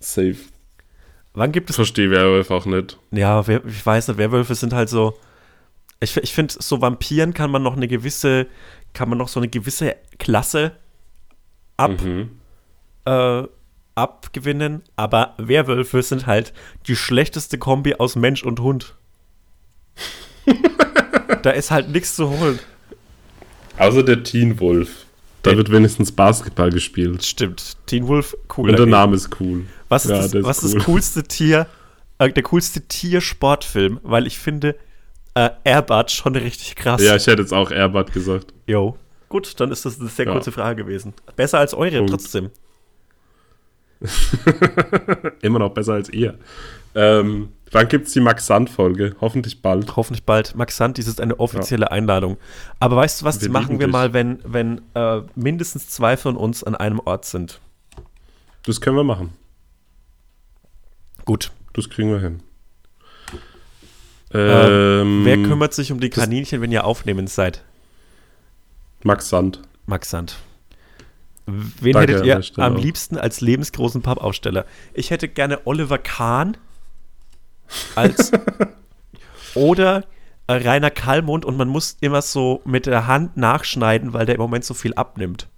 Safe. Wann gibt es Verstehe Werwolf auch nicht. Ja, ich weiß nicht, Werwölfe sind halt so. Ich, ich finde, so Vampiren kann man noch eine gewisse, kann man noch so eine gewisse Klasse ab, Mhm. äh, abgewinnen, aber Werwölfe sind halt die schlechteste Kombi aus Mensch und Hund. da ist halt nichts zu holen. Außer der Teen Wolf. Da wird wenigstens Basketball gespielt. Stimmt. Teen Wolf, cool. Und der Name ist cool. Was ist, Ja, das, der ist was ist cool. das coolste Tier, äh, der coolste Tiersportfilm? Weil ich finde, äh, Airbud schon richtig krass. Ja, ich hätte jetzt auch Airbud gesagt. Jo. Gut, dann ist das eine sehr Ja. kurze Frage gewesen. Besser als eure Punkt. trotzdem. Immer noch besser als ihr. Ähm, wann gibt es die Max-Sand-Folge? Hoffentlich bald. Hoffentlich bald. Max Sand, dies ist eine offizielle Einladung. Aber weißt du was, Wir das machen wir dich. mal, wenn, wenn äh, mindestens zwei von uns an einem Ort sind. Das können wir machen. Gut. Das kriegen wir hin. Äh, Ähm, Wer kümmert sich um die Kaninchen, wenn ihr aufnehmend seid? Max Sand. Max Sand. Wen Danke hättet ihr am liebsten als lebensgroßen Pappaufsteller? Ich hätte gerne Oliver Kahn als oder Rainer Kallmund und man muss immer so mit der Hand nachschneiden, weil der im Moment so viel abnimmt.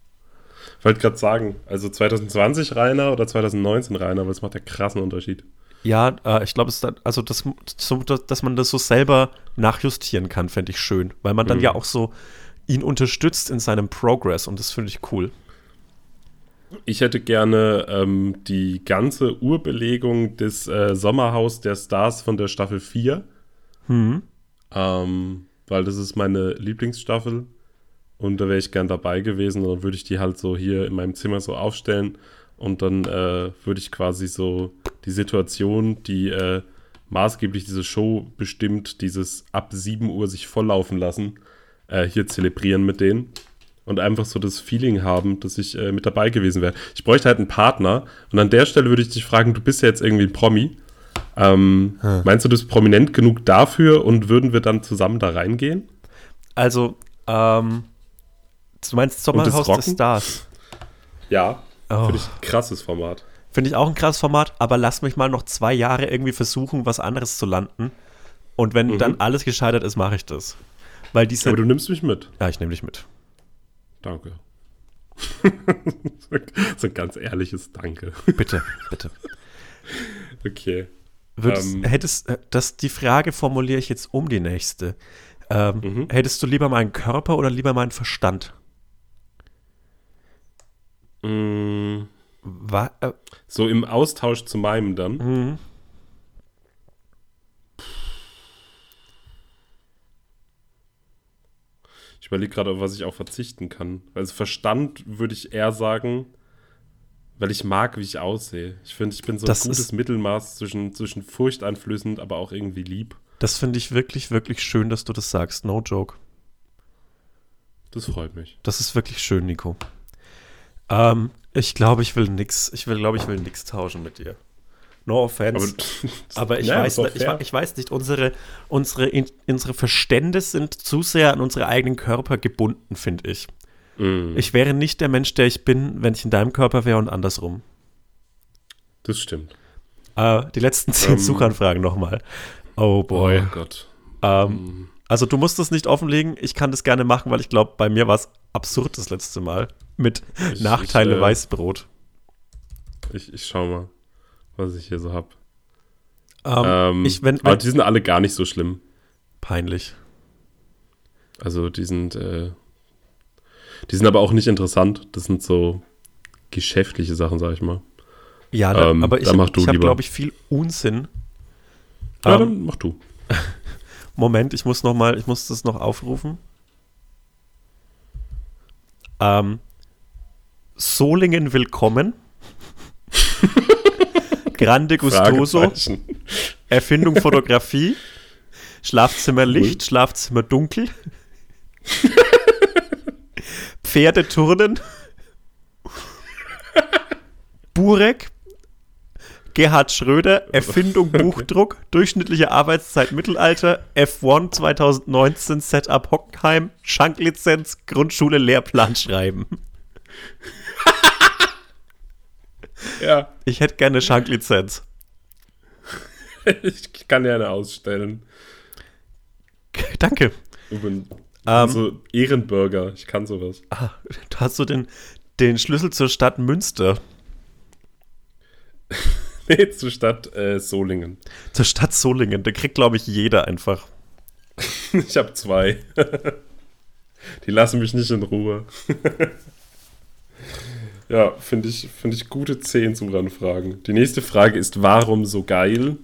Ich wollte gerade sagen, also 2020 Rainer oder 2019 Rainer, aber das macht ja krassen Unterschied. Ja, äh, ich glaube, es also das, so, dass dass man das so selber nachjustieren kann, fände ich schön, weil man dann Mhm. ja auch so ihn unterstützt in seinem Progress und das finde ich cool. Ich hätte gerne ähm, die ganze Urbelegung des äh, Sommerhaus der Stars von der Staffel 4. Hm. Ähm, weil das ist meine Lieblingsstaffel. Und da wäre ich gern dabei gewesen. Und dann würde ich die halt so hier in meinem Zimmer so aufstellen. Und dann äh, würde ich quasi so die Situation, die äh, maßgeblich diese Show bestimmt, dieses ab 7 Uhr sich volllaufen lassen, äh, hier zelebrieren mit denen. Und einfach so das Feeling haben, dass ich äh, mit dabei gewesen wäre. Ich bräuchte halt einen Partner. Und an der Stelle würde ich dich fragen, du bist ja jetzt irgendwie ein Promi. Ähm, Meinst du, du bist prominent genug dafür und würden wir dann zusammen da reingehen? Also, ähm, du meinst Sommerhaus des? Stars. Ja. Oh. Finde ich ein krasses Format. Finde ich auch ein krasses Format, aber lass mich mal noch zwei Jahre irgendwie versuchen, was anderes zu landen. Und wenn Mhm. dann alles gescheitert ist, mache ich das. Weil diese. Aber du nimmst mich mit. ja, ich nehme dich mit. Danke. so ein ganz ehrliches Danke. Bitte, bitte. Okay. Würdest, Ähm. hättest, äh, das, die Frage formuliere ich jetzt um die nächste. Ähm, Mhm. Hättest du lieber meinen Körper oder lieber meinen Verstand? Mm, Wa äh, so im Austausch zu meinem dann. mhm. Ich überlege gerade, auf was ich auch verzichten kann. Also Verstand würde ich eher sagen, weil ich mag, wie ich aussehe. Ich finde, ich bin so Das ein gutes Mittelmaß zwischen, zwischen furchteinflößend, aber auch irgendwie lieb. Das finde ich wirklich, wirklich schön, dass du das sagst. No joke. Das freut mich. Das ist wirklich schön, Nico. Ähm, ich glaube, ich will nix. Ich will, glaube ich, will nix tauschen mit dir. No offense. Aber, ich, Ja, weiß, ich, ich weiß nicht, unsere, unsere, unsere Verstände sind zu sehr an unsere eigenen Körper gebunden, finde ich. Mm, Ich wäre nicht der Mensch, der ich bin, wenn ich in deinem Körper wäre und andersrum. das stimmt. Äh, die letzten zehn Ähm. Suchanfragen nochmal. Oh boy. Oh Gott. Ähm, also du musst das nicht offenlegen. Ich kann das gerne machen, weil ich glaube, bei mir war es absurd das letzte Mal. Mit Ich- Nachteile ich, äh, Weißbrot. Ich, ich schau mal, was ich hier so habe. Ähm, Ähm, ich, wenn, aber wenn, die sind alle gar nicht so schlimm. peinlich. Also die sind, äh, die sind aber auch nicht interessant. Das sind so geschäftliche Sachen, sag ich mal. Ja, da, Ähm, aber ich, ich habe, glaube ich, viel Unsinn. Ja, Ähm, dann mach du. Moment, ich muss noch mal, ich muss das noch aufrufen. Ähm, Solingen willkommen. Grande Gustoso. Erfindung Fotografie, Schlafzimmer Licht, Schlafzimmer dunkel, Pferdeturnen, Burek, Gerhard Schröder, Erfindung Buchdruck, durchschnittliche Arbeitszeit Mittelalter, F1 2019, Setup Hockenheim, Schanklizenz, Grundschule Lehrplan schreiben. Ja, Ich hätte gerne Schanklizenz. ich kann ja eine ausstellen. Danke. Ich bin Ähm. so Ehrenbürger. Ich kann sowas. Ah, da hast du den, den Schlüssel zur Stadt Münster. Nee, zur Stadt äh, Solingen. Zur Stadt Solingen. Da kriegt, glaube ich, jeder einfach. Ich habe zwei. Die lassen mich nicht in Ruhe. Ja, finde ich, find ich gute 10 Suchanfragen. Die nächste Frage ist, warum so geil?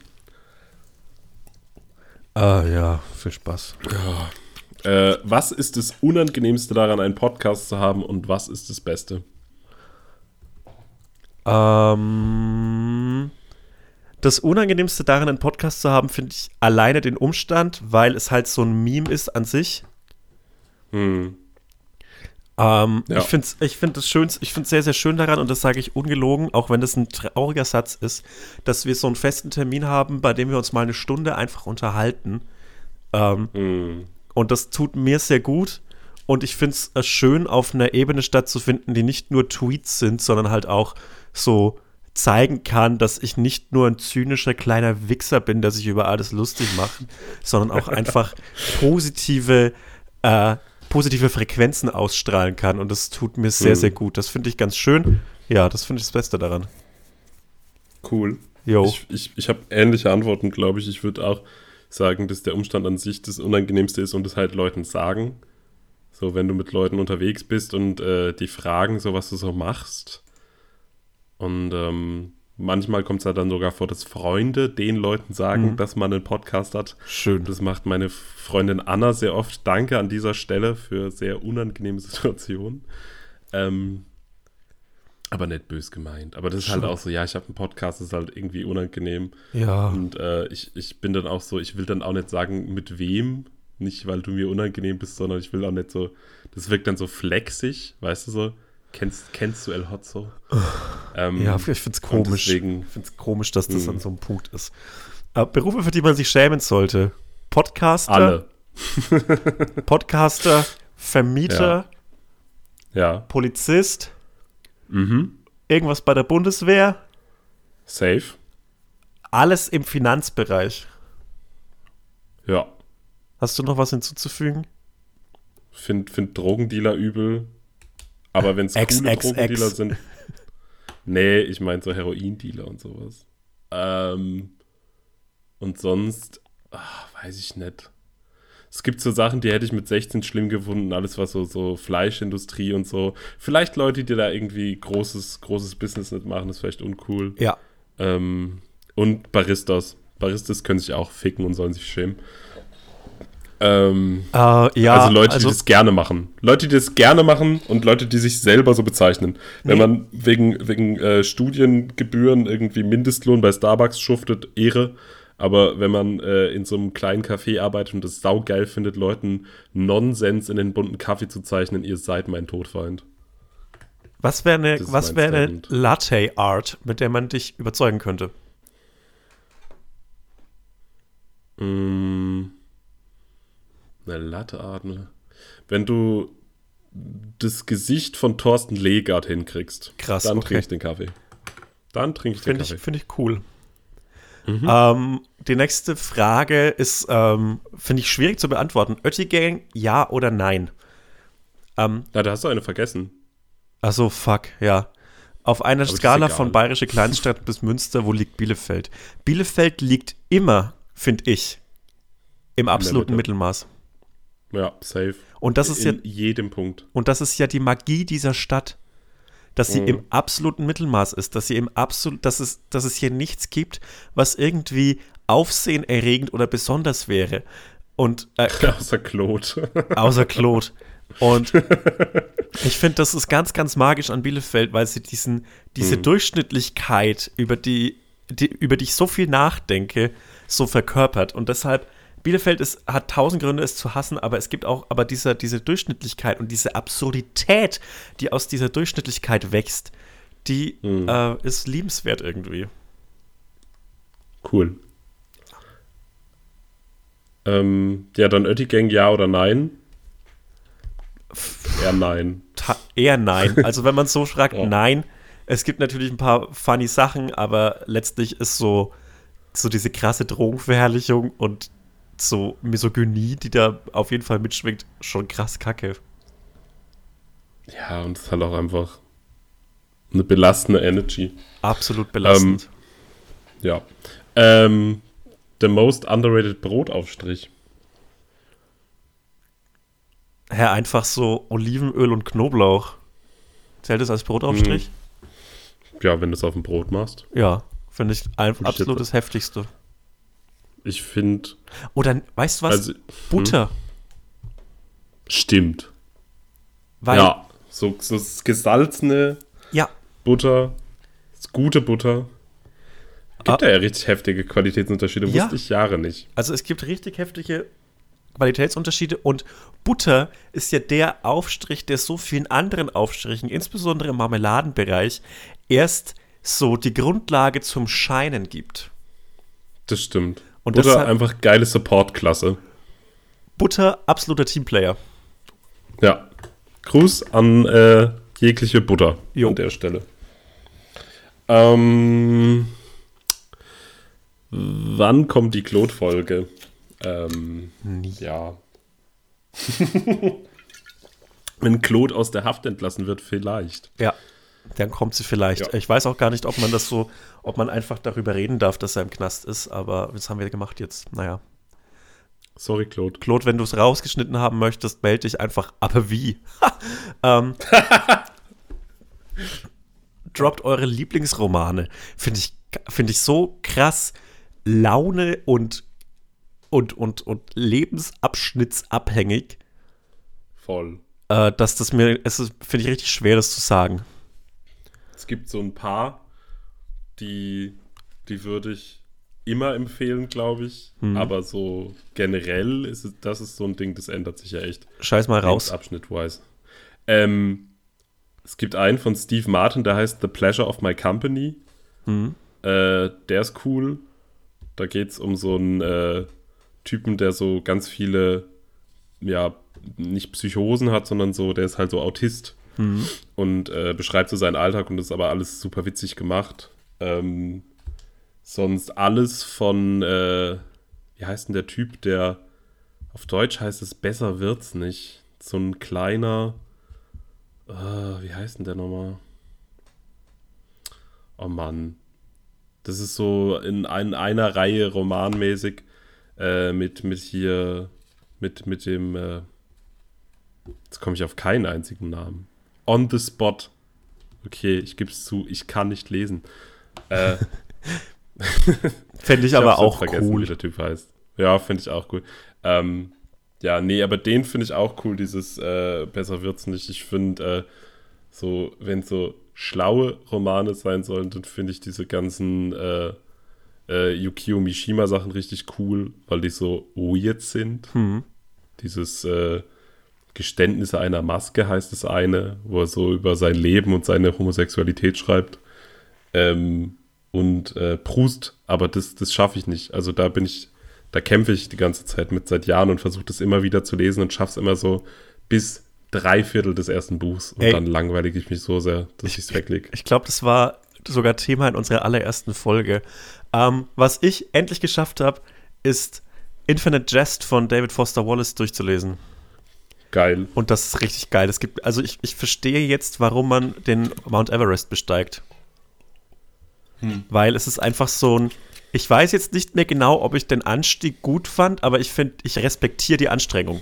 Ah ja, viel Spaß. Äh, was ist das Unangenehmste daran, einen Podcast zu haben und was ist das Beste? Ähm, das Unangenehmste daran, einen Podcast zu haben, finde ich alleine den Umstand, weil es halt so ein Meme ist an sich. Hm. Ähm, Ja. Ich finde es ich find das schönst, ich finde sehr, sehr schön daran, und das sage ich ungelogen, auch wenn das ein trauriger Satz ist, dass wir so einen festen Termin haben, bei dem wir uns mal eine Stunde einfach unterhalten. Ähm, Hm. Und das tut mir sehr gut. Und ich finde es äh, schön, auf einer Ebene stattzufinden, die nicht nur Tweets sind, sondern halt auch so zeigen kann, dass ich nicht nur ein zynischer kleiner Wichser bin, der sich über alles lustig macht, sondern auch einfach positive, äh, positive Frequenzen ausstrahlen kann. Und das tut mir sehr, Mhm. sehr gut. Das finde ich ganz schön. Ja, das finde ich das Beste daran. Cool. Jo. Ich, ich, ich habe ähnliche Antworten, glaube ich. Ich würde auch sagen, dass der Umstand an sich das Unangenehmste ist und es halt Leuten sagen. So, wenn du mit Leuten unterwegs bist und äh, die fragen, so was du so machst. Und ähm, manchmal kommt es halt dann sogar vor, dass Freunde den Leuten sagen, Mhm. dass man einen Podcast hat. Schön. Das macht meine Freundin Anna sehr oft. Danke an dieser Stelle für sehr unangenehme Situationen. Ähm, aber nicht bös gemeint. Aber das ist halt Schon. auch so, ja, ich habe einen Podcast, das ist halt irgendwie unangenehm. Ja. Und äh, ich, ich bin dann auch so, ich will dann auch nicht sagen, mit wem. Nicht, weil du mir unangenehm bist, sondern ich will auch nicht so, das wirkt dann so flexig, weißt du so. Kennst, kennst du El Hotzo? ähm, Ja, ich finde es komisch. Deswegen, Ich finde es komisch, dass das Mhm. an so einem Punkt ist. Äh, Berufe, für die man sich schämen sollte. Podcaster, alle. Podcaster, Vermieter, Ja. Polizist, Mhm. irgendwas bei der Bundeswehr, Safe. alles im Finanzbereich. Ja. Hast du noch was hinzuzufügen? Find, find Drogendealer übel. Aber wenn es coole. Drogendealer sind. Nee, ich meine so Heroindealer und sowas. Ähm, und sonst, ach, weiß ich nicht. Es gibt so Sachen, die hätte ich mit 16 schlimm gefunden. Alles, was so, so Fleischindustrie und so. Vielleicht Leute, die da irgendwie großes, großes Business mitmachen, ist vielleicht uncool. Ja. Ähm, und Baristas. Baristas können sich auch ficken und sollen sich schämen. Ähm, äh, ja, also Leute, also, die das gerne machen. Leute, die das gerne machen und Leute, die sich selber so bezeichnen. Wenn nee. man wegen, wegen äh, Studiengebühren irgendwie Mindestlohn bei Starbucks schuftet, Ehre. Aber wenn man äh, in so einem kleinen Café arbeitet und es saugeil findet, Leuten Nonsens in den bunten Kaffee zu zeichnen, ihr seid mein Todfeind. Was wäre eine, wäre eine Latte Art, mit der man dich überzeugen könnte? Mm, eine Latte Art. Ne? Wenn du das Gesicht von Thorsten Legard hinkriegst, Krass, dann okay. trinke ich den Kaffee. Dann trinke ich den Kaffee. Finde ich cool. Mhm. Ähm, die nächste Frage ist, ähm, finde ich schwierig zu beantworten. Oettigang, ja oder nein? Ähm, Na, da hast du eine vergessen. Achso, fuck, ja. Auf einer Aber Skala von bayerische Kleinstadt bis Münster, wo liegt Bielefeld? Bielefeld liegt immer, finde ich, im absoluten Mittelmaß. Ja, safe. Und das ist In ja jedem Punkt. Und das ist ja die Magie dieser Stadt, dass sie mhm. im absoluten Mittelmaß ist, dass sie im absolut, dass es, dass es hier nichts gibt, was irgendwie aufsehenerregend oder besonders wäre. Und äh, außer Claude. außer Claude. Und ich finde, das ist ganz, ganz magisch an Bielefeld, weil sie diesen, diese mhm. Durchschnittlichkeit, über die, die, über die ich so viel nachdenke, so verkörpert. Und deshalb, Bielefeld ist, hat tausend Gründe, es zu hassen, aber es gibt auch aber diese, diese Durchschnittlichkeit und diese Absurdität, die aus dieser Durchschnittlichkeit wächst, die mhm. äh, ist liebenswert irgendwie. Cool. Ähm, ja, dann Oettigang ja oder nein? Eher nein. Ta eher nein. Also wenn man es so fragt, ja. nein. Es gibt natürlich ein paar funny Sachen, aber letztlich ist so, so diese krasse Drogenverherrlichung und so Misogynie, die da auf jeden Fall mitschwingt, schon krass kacke. Ja, und es ist halt auch einfach eine belastende Energy. Absolut belastend. Ähm, ja. Ähm, the most underrated Brotaufstrich. Herr, einfach so Olivenöl und Knoblauch. Zählt das als Brotaufstrich? Hm. Ja, wenn du es auf dem Brot machst. Ja, finde ich ein absolut das Heftigste. Ich finde. Oder, weißt du was? Also, Butter. Hm. Stimmt. Weil, ja, so, so gesalzene ja. Butter, gute Butter. Gibt ah, ja richtig heftige Qualitätsunterschiede, ja. wusste ich Jahre nicht. Also es gibt richtig heftige Qualitätsunterschiede und Butter ist ja der Aufstrich, der so vielen anderen Aufstrichen, insbesondere im Marmeladenbereich, erst so die Grundlage zum Scheinen gibt. Das stimmt. Und Butter deshalb, einfach geile Support-Klasse. Butter absoluter Teamplayer. Ja. Gruß an äh, jegliche Butter jo. an der Stelle. Ähm, wann kommt die Claude-Folge? Ähm, Nie. Ja. Wenn Claude aus der Haft entlassen wird, vielleicht. Ja, dann kommt sie vielleicht. Ja. Ich weiß auch gar nicht, ob man das so, ob man einfach darüber reden darf, dass er im Knast ist, aber das haben wir gemacht jetzt. Naja. Sorry, Claude. Claude, wenn du es rausgeschnitten haben möchtest, melde dich einfach. Aber wie? ähm, droppt eure Lieblingsromane. Finde ich, find ich so krass Laune und, und, und, und lebensabschnittsabhängig. Voll. Äh, dass das mir, es finde ich richtig schwer, das zu sagen. Es gibt so ein paar, die, die würde ich immer empfehlen, glaube ich. Mhm. Aber so generell ist es, das ist so ein Ding, das ändert sich ja echt. Scheiß mal raus. Abschnittweise. Ähm, es gibt einen von Steve Martin, der heißt The Pleasure of My Company. Mhm. Äh, der ist cool. Da geht es um so einen äh, Typen, der so ganz viele, ja, nicht Psychosen hat, sondern so, der ist halt so Autist. Mhm. Und äh, beschreibt so seinen Alltag und ist aber alles super witzig gemacht. Ähm, sonst alles von, äh, wie heißt denn der Typ, der auf Deutsch heißt es Besser wird's nicht. So ein kleiner, äh, wie heißt denn der nochmal? Oh Mann. Das ist so in, ein, einer Reihe romanmäßig äh, mit, mit hier, mit, mit dem, äh, jetzt komme ich auf keinen einzigen Namen. On the spot. Okay, ich gebe es zu, ich kann nicht lesen. Äh, Fände ich, ich aber auch vergessen, cool. wie der Typ heißt. Ja, finde ich auch cool. Ähm, Ja, nee, aber den finde ich auch cool, dieses äh, Besser wird's nicht. Ich finde, äh, so, wenn so schlaue Romane sein sollen, dann finde ich diese ganzen äh, äh, Yukio Mishima Sachen richtig cool, weil die so weird sind. Mhm. Dieses äh, Geständnisse einer Maske heißt das eine, wo er so über sein Leben und seine Homosexualität schreibt. Ähm, und äh, Proust, aber das, das schaffe ich nicht. Also da bin ich, da kämpfe ich die ganze Zeit mit seit Jahren und versuche das immer wieder zu lesen und schaffe es immer so bis drei Viertel des ersten Buchs und Ey. dann langweilige ich mich so sehr, dass ich es weglege. Ich glaube, das war sogar Thema in unserer allerersten Folge. Ähm, was ich endlich geschafft habe, ist Infinite Jest von David Foster Wallace durchzulesen. Geil. Und das ist richtig geil. Es gibt, also ich, ich verstehe jetzt, warum man den Mount Everest besteigt. Weil es ist einfach so ein. Ich weiß jetzt nicht mehr genau, ob ich den Anstieg gut fand, aber ich finde, ich respektiere die Anstrengung.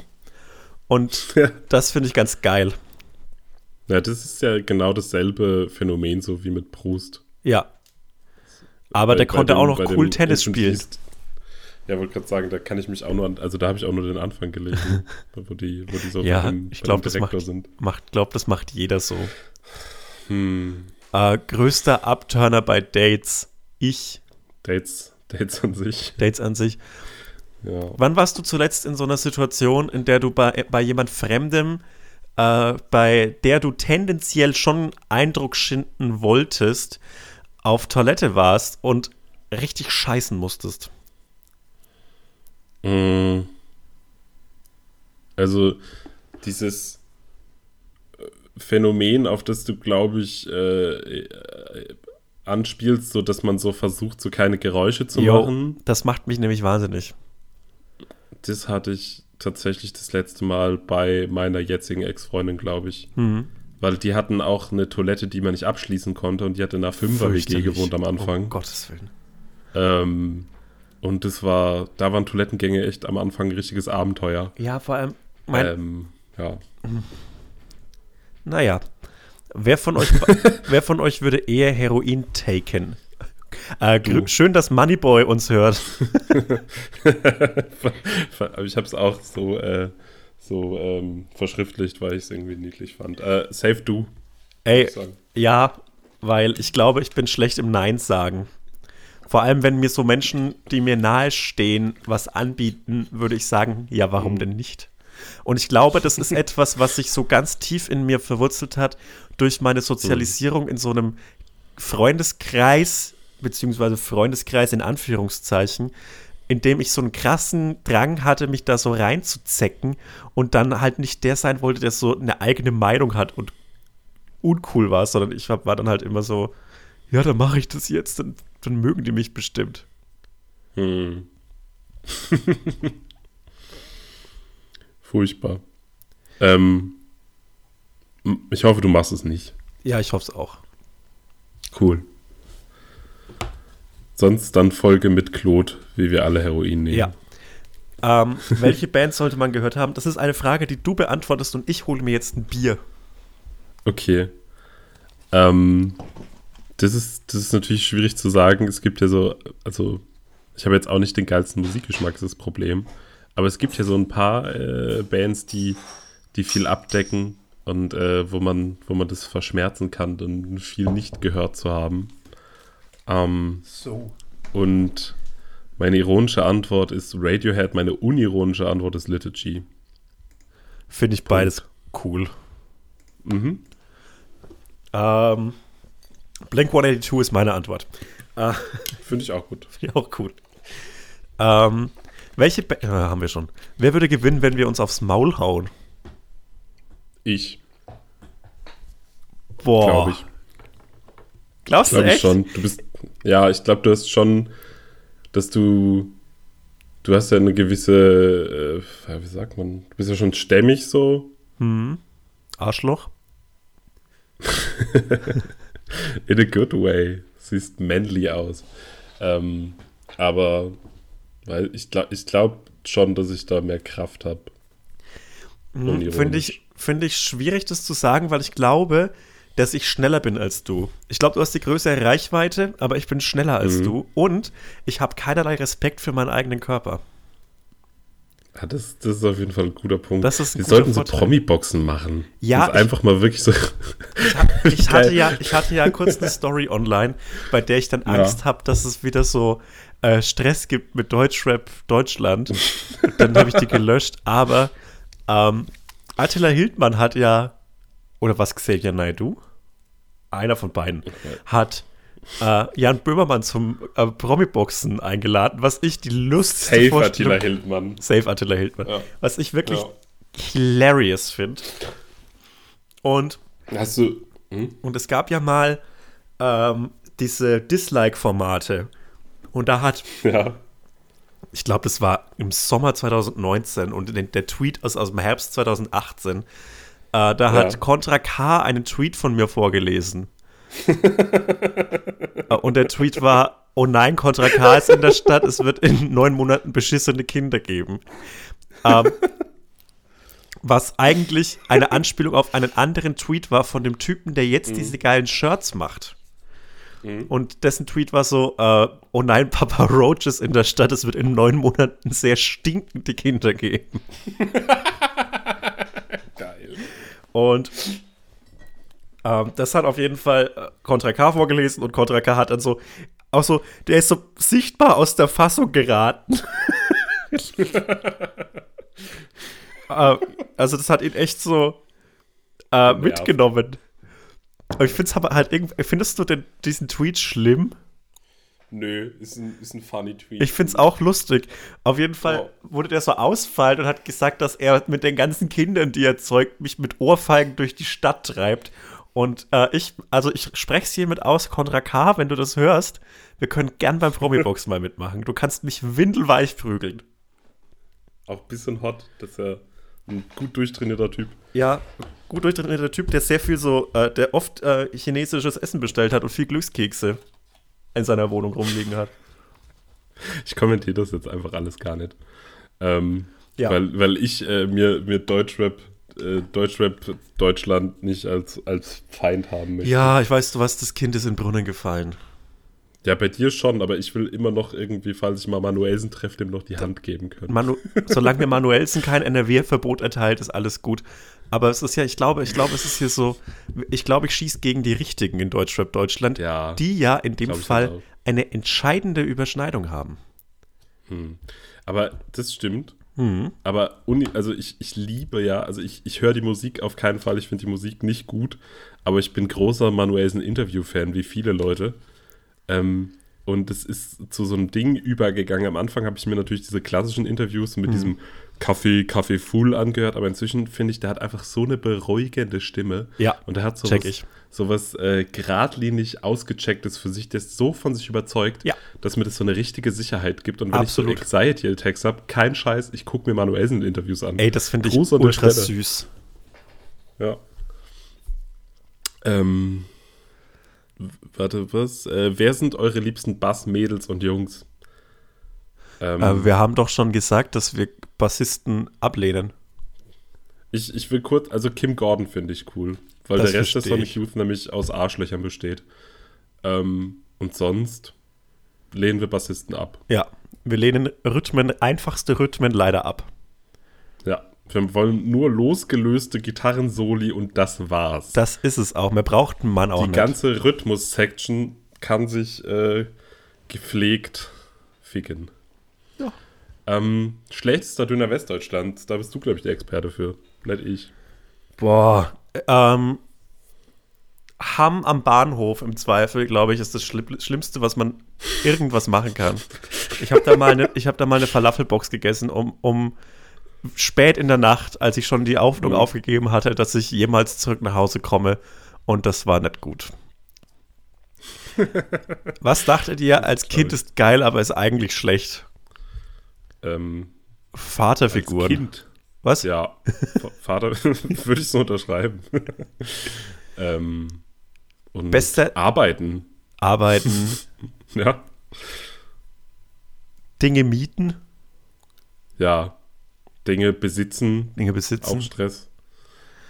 Und Ja. das finde ich ganz geil. Ja, das ist ja genau dasselbe Phänomen, so wie mit Proust. Ja. Aber Bei- der konnte dem- auch noch cool Tennis spielen. Feast. Ja, wollte gerade sagen, da kann ich mich auch nur an, also da habe ich auch nur den Anfang gelesen, wo die, wo die so Ja, dem, ich dem das macht, sind. macht, glaub, das macht jeder so. Hm, Äh, größter Abturner bei Dates. Ich. Dates, Dates an sich. Dates an sich. Ja. Wann warst du zuletzt in so einer Situation, in der du bei, bei jemand Fremdem, äh, bei der du tendenziell schon Eindruck schinden wolltest, auf Toilette warst und richtig scheißen musstest? Mm. Also dieses äh, Phänomen, auf das du, glaube ich, äh, äh, anspielst, so dass man so versucht, so keine Geräusche zu Jo, machen, Das macht mich nämlich wahnsinnig. das hatte ich tatsächlich das letzte Mal bei meiner jetzigen Ex-Freundin, glaube ich. Mhm. Weil die hatten auch eine Toilette, die man nicht abschließen konnte und die hatte in einer Fünfer-WG Fürchterlich. gewohnt am Anfang. Um Gottes Willen. Ähm, und das war, da waren Toilettengänge echt am Anfang ein richtiges Abenteuer. Ja, vor allem, mein, Ähm, ja. naja, wer von euch, wer von euch würde eher Heroin taken? Äh, schön, dass Moneyboy uns hört. Aber ich habe es auch so, äh, so ähm, verschriftlicht, weil ich es irgendwie niedlich fand. Äh, save du. Ey, ja, weil ich glaube, ich bin schlecht im Nein sagen. Vor allem, wenn mir so Menschen, die mir nahe stehen, was anbieten, würde ich sagen, ja, warum denn nicht? Und ich glaube, das ist etwas, was sich so ganz tief in mir verwurzelt hat durch meine Sozialisierung in so einem Freundeskreis, beziehungsweise Freundeskreis in Anführungszeichen, in dem ich so einen krassen Drang hatte, mich da so reinzuzecken und dann halt nicht der sein wollte, der so eine eigene Meinung hat und uncool war, sondern ich war, war dann halt immer so, ja, dann mache ich das jetzt, dann, dann mögen die mich bestimmt. Hm. Furchtbar. Ähm, m- ich hoffe, du machst es nicht. Ja, ich hoffe es auch. Cool. Sonst dann Folge mit Claude, wie wir alle Heroin nehmen. Ja. Ähm, welche Band sollte man gehört haben? Das ist eine Frage, die du beantwortest und ich hole mir jetzt ein Bier. Okay. Ähm, das ist, das ist natürlich schwierig zu sagen. Es gibt ja so, also ich habe jetzt auch nicht den geilsten Musikgeschmack, das ist das Problem. Aber es gibt ja so ein paar äh, Bands, die, die viel abdecken und äh, wo, man, wo man das verschmerzen kann, dann viel nicht gehört zu haben. Ähm, So. und meine ironische Antwort ist Radiohead, meine unironische Antwort ist Liturgy. Finde ich beides cool. Mhm. Ähm, Blink 182 ist meine Antwort. Äh, Finde ich auch gut. Finde ich auch cool. Ähm, welche Band, äh, haben wir schon. Wer würde gewinnen, wenn wir uns aufs Maul hauen? Ich, Boah. glaube ich. Glaubst du Glaube ich echt? schon. Du bist, ja, ich glaube, du hast schon, dass du, du hast ja eine gewisse, äh, wie sagt man, du bist ja schon stämmig so, Hm. Arschloch? in a good way. Siehst manly aus. Ähm, aber, weil ich glaube ich glaub schon, dass ich da mehr Kraft habe. Hm, Unironisch. Finde ich, find ich schwierig, das zu sagen, weil ich glaube, dass ich schneller bin als du. Ich glaube, du hast die größere Reichweite, aber ich bin schneller als Mhm. du. Und ich habe keinerlei Respekt für meinen eigenen Körper. Ja, das, das ist auf jeden Fall ein guter Punkt. Das ist ein Wir guter sollten Vorteil. so Promi-Boxen machen. Ja, ich- einfach mal wirklich so. Ich hatte, Geil. ja, ich hatte ja kurz eine Story online, bei der ich dann Ja. Angst habe, dass es wieder so äh, Stress gibt mit Deutschrap Deutschland. dann habe ich die gelöscht. Aber ähm, Attila Hildmann hat ja, oder was Xavier Naidoo? Einer von beiden, hat äh, Jan Böhmermann zum äh, Promi-Boxen eingeladen, was ich die lustigste Safe Attila Hildmann. Safe Attila Hildmann. Ja. Was ich wirklich Ja. hilarious finde. Und Hast du. Hm? und es gab ja mal ähm, diese Dislike-Formate. Und da hat, Ja. ich glaube, das war im Sommer 2019 und den, der Tweet ist aus dem Herbst 2018. Äh, da hat. Contra K einen Tweet von mir vorgelesen. Und der Tweet war: Oh nein, Contra K ist in der Stadt, es wird in neun Monaten beschissene Kinder geben. Ähm, was eigentlich eine Anspielung auf einen anderen Tweet war von dem Typen, der jetzt diese geilen Shirts macht. Und dessen Tweet war so, äh, oh nein, Papa Roach ist in der Stadt, es wird in neun Monaten sehr stinkende Kinder geben. Geil. Und ähm, das hat auf jeden Fall äh, Contra K vorgelesen und Contra K hat dann so, auch so, der ist so sichtbar aus der Fassung geraten. äh, also das hat ihn echt so äh, mitgenommen. Aber ich finde es aber halt irgendwie, findest du denn diesen Tweet schlimm? Nö, ist ein, ist ein funny Tweet. Ich finde es auch lustig. Auf jeden Fall Ja. wurde der so ausfallen und hat gesagt, dass er mit den ganzen Kindern, die er zeugt, mich mit Ohrfeigen durch die Stadt treibt. Und äh, ich, also ich spreche es hiermit aus, Contra K, wenn du das hörst, wir können gern beim Promi-Box mal mitmachen. Du kannst mich windelweich prügeln. Auch ein bisschen hot. Das ist ja ein gut durchtrainierter Typ. Ja, gut durchtrainierter Typ, der sehr viel so, äh, der oft äh, chinesisches Essen bestellt hat und viel Glückskekse in seiner Wohnung rumliegen hat. Ich kommentiere das jetzt einfach alles gar nicht. Ähm, Ja. weil, weil ich äh, mir, mir Deutschrap, äh, Deutschrap Deutschland nicht als, als Feind haben möchte. Ja, ich weiß, du was, das Kind ist in Brunnen gefallen. Ja, bei dir schon, aber ich will immer noch irgendwie, falls ich mal Manuelsen treffe, dem noch die Hand geben können. Manu solange mir Manuelsen kein NRW-Verbot erteilt, ist alles gut. Aber es ist ja, ich glaube, ich glaube, es ist hier so, ich glaube, ich schieße gegen die Richtigen in Deutschrap Deutschland, Ja, die ja in dem Fall eine entscheidende Überschneidung haben. Aber das stimmt. Mhm. Aber uni, also ich, ich liebe ja, also ich, ich höre die Musik auf keinen Fall, ich finde die Musik nicht gut, aber ich bin großer Manuelsen-Interview-Fan, wie viele Leute. Ähm, und es ist zu so einem Ding übergegangen. Am Anfang habe ich mir natürlich diese klassischen Interviews Mhm. mit diesem Kaffee, Kaffee Full angehört, aber inzwischen finde ich, der hat einfach so eine beruhigende Stimme. Ja, Und der hat sowas, check ich. sowas äh, geradlinig ausgechecktes für sich, der ist so von sich überzeugt, Ja. dass mir das so eine richtige Sicherheit gibt. Und wenn Absolut. ich so Anxiety-Attacks habe, kein Scheiß, ich gucke mir Manuelsen-Interviews an. Ey, das finde ich ultra süß. Ja. Ähm, warte, was? Äh, wer sind eure liebsten Bass-Mädels und Jungs? Ähm, Äh, wir haben doch schon gesagt, dass wir Bassisten ablehnen. ich, ich will kurz, also Kim Gordon finde ich cool, weil Das der Rest des Sonic. Youth nämlich aus Arschlöchern besteht. Ähm, und sonst lehnen wir Bassisten ab. Ja, wir lehnen Rhythmen, einfachste Rhythmen leider ab. Ja, wir wollen nur losgelöste Gitarrensoli und das war's. Das ist es auch. Mehr braucht Mann auch Die nicht. ganze Rhythmus-Section kann sich äh, gepflegt ficken. Ähm, schlechtester Döner Westdeutschland, da bist du, glaube ich, der Experte für. Nicht ich. Boah, ähm, Hamm am Bahnhof im Zweifel, glaube ich, ist das Schlimm Schlimmste, was man irgendwas machen kann. Ich habe da mal eine, ich habe da mal eine Falafelbox gegessen, um, um spät in der Nacht, als ich schon die Hoffnung Mhm. aufgegeben hatte, dass ich jemals zurück nach Hause komme. Und das war nicht gut. Was dachtet ihr, als Kind ist geil, aber ist eigentlich schlecht? Ähm, Vaterfiguren. Kind. Was? Ja, Vater, würde ich so unterschreiben. ähm, und Beste- Arbeiten. Arbeiten, Ja, Dinge mieten, ja. Dinge besitzen, Dinge besitzen. auch Stress.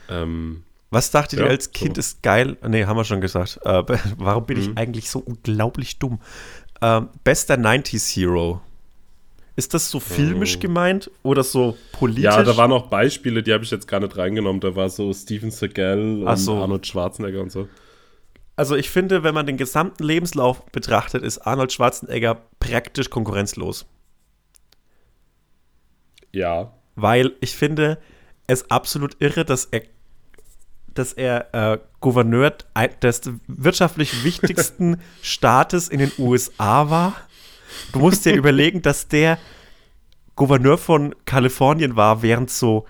Ähm, Was dachtet ihr Ja, als Kind so. ist geil? Nee, haben wir schon gesagt. Äh, warum bin ich Mhm. eigentlich so unglaublich dumm? Ähm, bester 90s Hero. Ist das so filmisch oh. gemeint oder so politisch? Ja, da waren auch Beispiele, die habe ich jetzt gar nicht reingenommen. Da war so Steven Seagal und so. Arnold Schwarzenegger und so. Also ich finde, wenn man den gesamten Lebenslauf betrachtet, ist Arnold Schwarzenegger praktisch konkurrenzlos. Ja. Weil ich finde es absolut irre, dass er dass er äh, Gouverneur des wirtschaftlich wichtigsten Staates in den USA war. Du musst dir überlegen, dass der Gouverneur von Kalifornien war, während so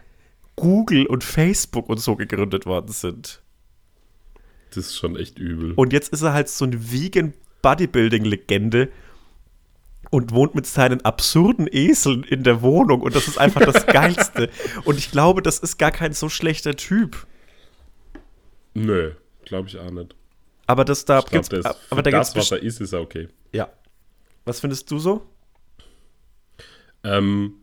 Google und Facebook und so gegründet worden sind. Das ist schon echt übel. Und jetzt ist er halt so eine Vegan Bodybuilding-Legende und wohnt mit seinen absurden Eseln in der Wohnung und das ist einfach das Geilste. Und ich glaube, das ist gar kein so schlechter Typ. Nö, glaube ich auch nicht. Aber das da ich glaub, das, aber da das, was er ist, ist er okay. Ja. Was findest du so? Ähm,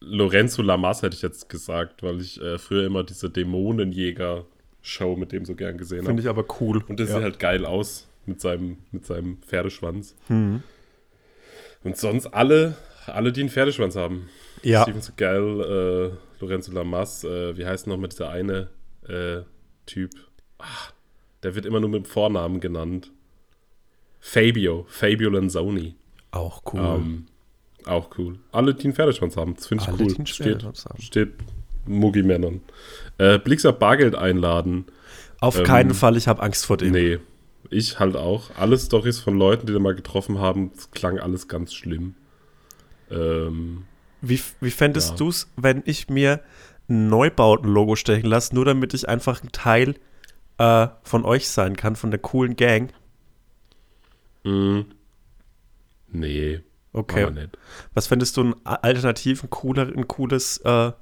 Lorenzo Lamas hätte ich jetzt gesagt, weil ich äh, früher immer diese Dämonenjäger-Show mit dem so gern gesehen habe. Finde ich aber cool. Und das ja. sieht halt geil aus mit seinem, mit seinem Pferdeschwanz. Hm. Und sonst alle, alle, die einen Pferdeschwanz haben. Ja. Steven Seagal, äh, Lorenzo Lamas, äh, wie heißt nochmal dieser eine äh, Typ? Ach, der wird immer nur mit dem Vornamen genannt. Fabio, Fabio Lanzoni. Auch cool. Ähm, auch cool. Alle, die einen Pferdeschwanz haben, das finde ich Alle, cool. Steht, haben. steht Muggi-Männern. Äh, Blixer Bargeld einladen. Auf ähm, keinen Fall, ich habe Angst vor dem. Nee, ich halt auch. Alle Stories von Leuten, die da mal getroffen haben, klang alles ganz schlimm. Ähm, wie, wie fändest ja. du es, wenn ich mir ein Neubauten-Logo stechen lasse, nur damit ich einfach ein Teil äh, von euch sein kann, von der coolen Gang? Mm. Nee. Okay. Was fändest du ein alternativ, ein, cooler, ein cooles äh,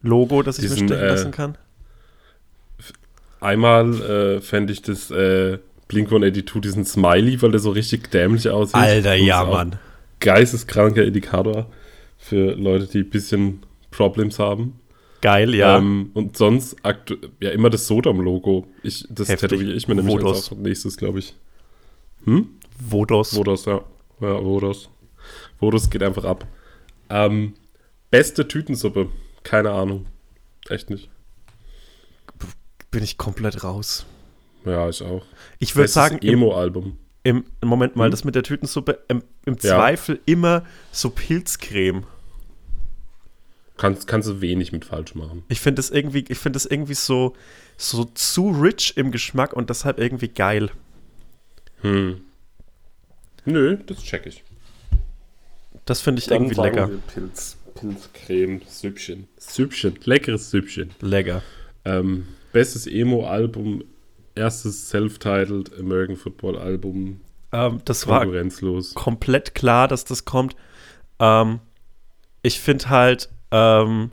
Logo, das ich Diesen, mir stechen äh, lassen kann? Einmal äh, fände ich das äh, Blink 182, diesen Smiley, weil der so richtig dämlich aussieht. Alter, ja, Mann. Geisteskranker Indikator für Leute, die ein bisschen Problems haben. Geil, ja. Ähm, und sonst ja immer das Sodom-Logo. Ich, das tätowiere ich mir nämlich Vodos. als nächstes, glaube ich. Hm? Vodos. Vodos, ja. Ja, Vodos. Vodos geht einfach ab. Ähm, beste Tütensuppe. Keine Ahnung. Echt nicht bin ich komplett raus. Ja, ich auch. Ich würde sagen. Emo-Album. Im, Im, Moment mal, hm? das mit der Tütensuppe, im, im Zweifel ja. immer so Pilzcreme. Kannst, kannst du wenig mit falsch machen. Ich finde das irgendwie, ich finde das irgendwie so, so zu rich im Geschmack und deshalb irgendwie geil. Hm. Nö, das check ich. Das finde ich Dann irgendwie lecker. Pilz, Pilzcreme, Süppchen. Süppchen, leckeres Süppchen. Lecker. Ähm, bestes Emo-Album, erstes Self-Titled American Football-Album. Ähm, das war komplett klar, dass das kommt. Ähm, ich finde halt, ähm,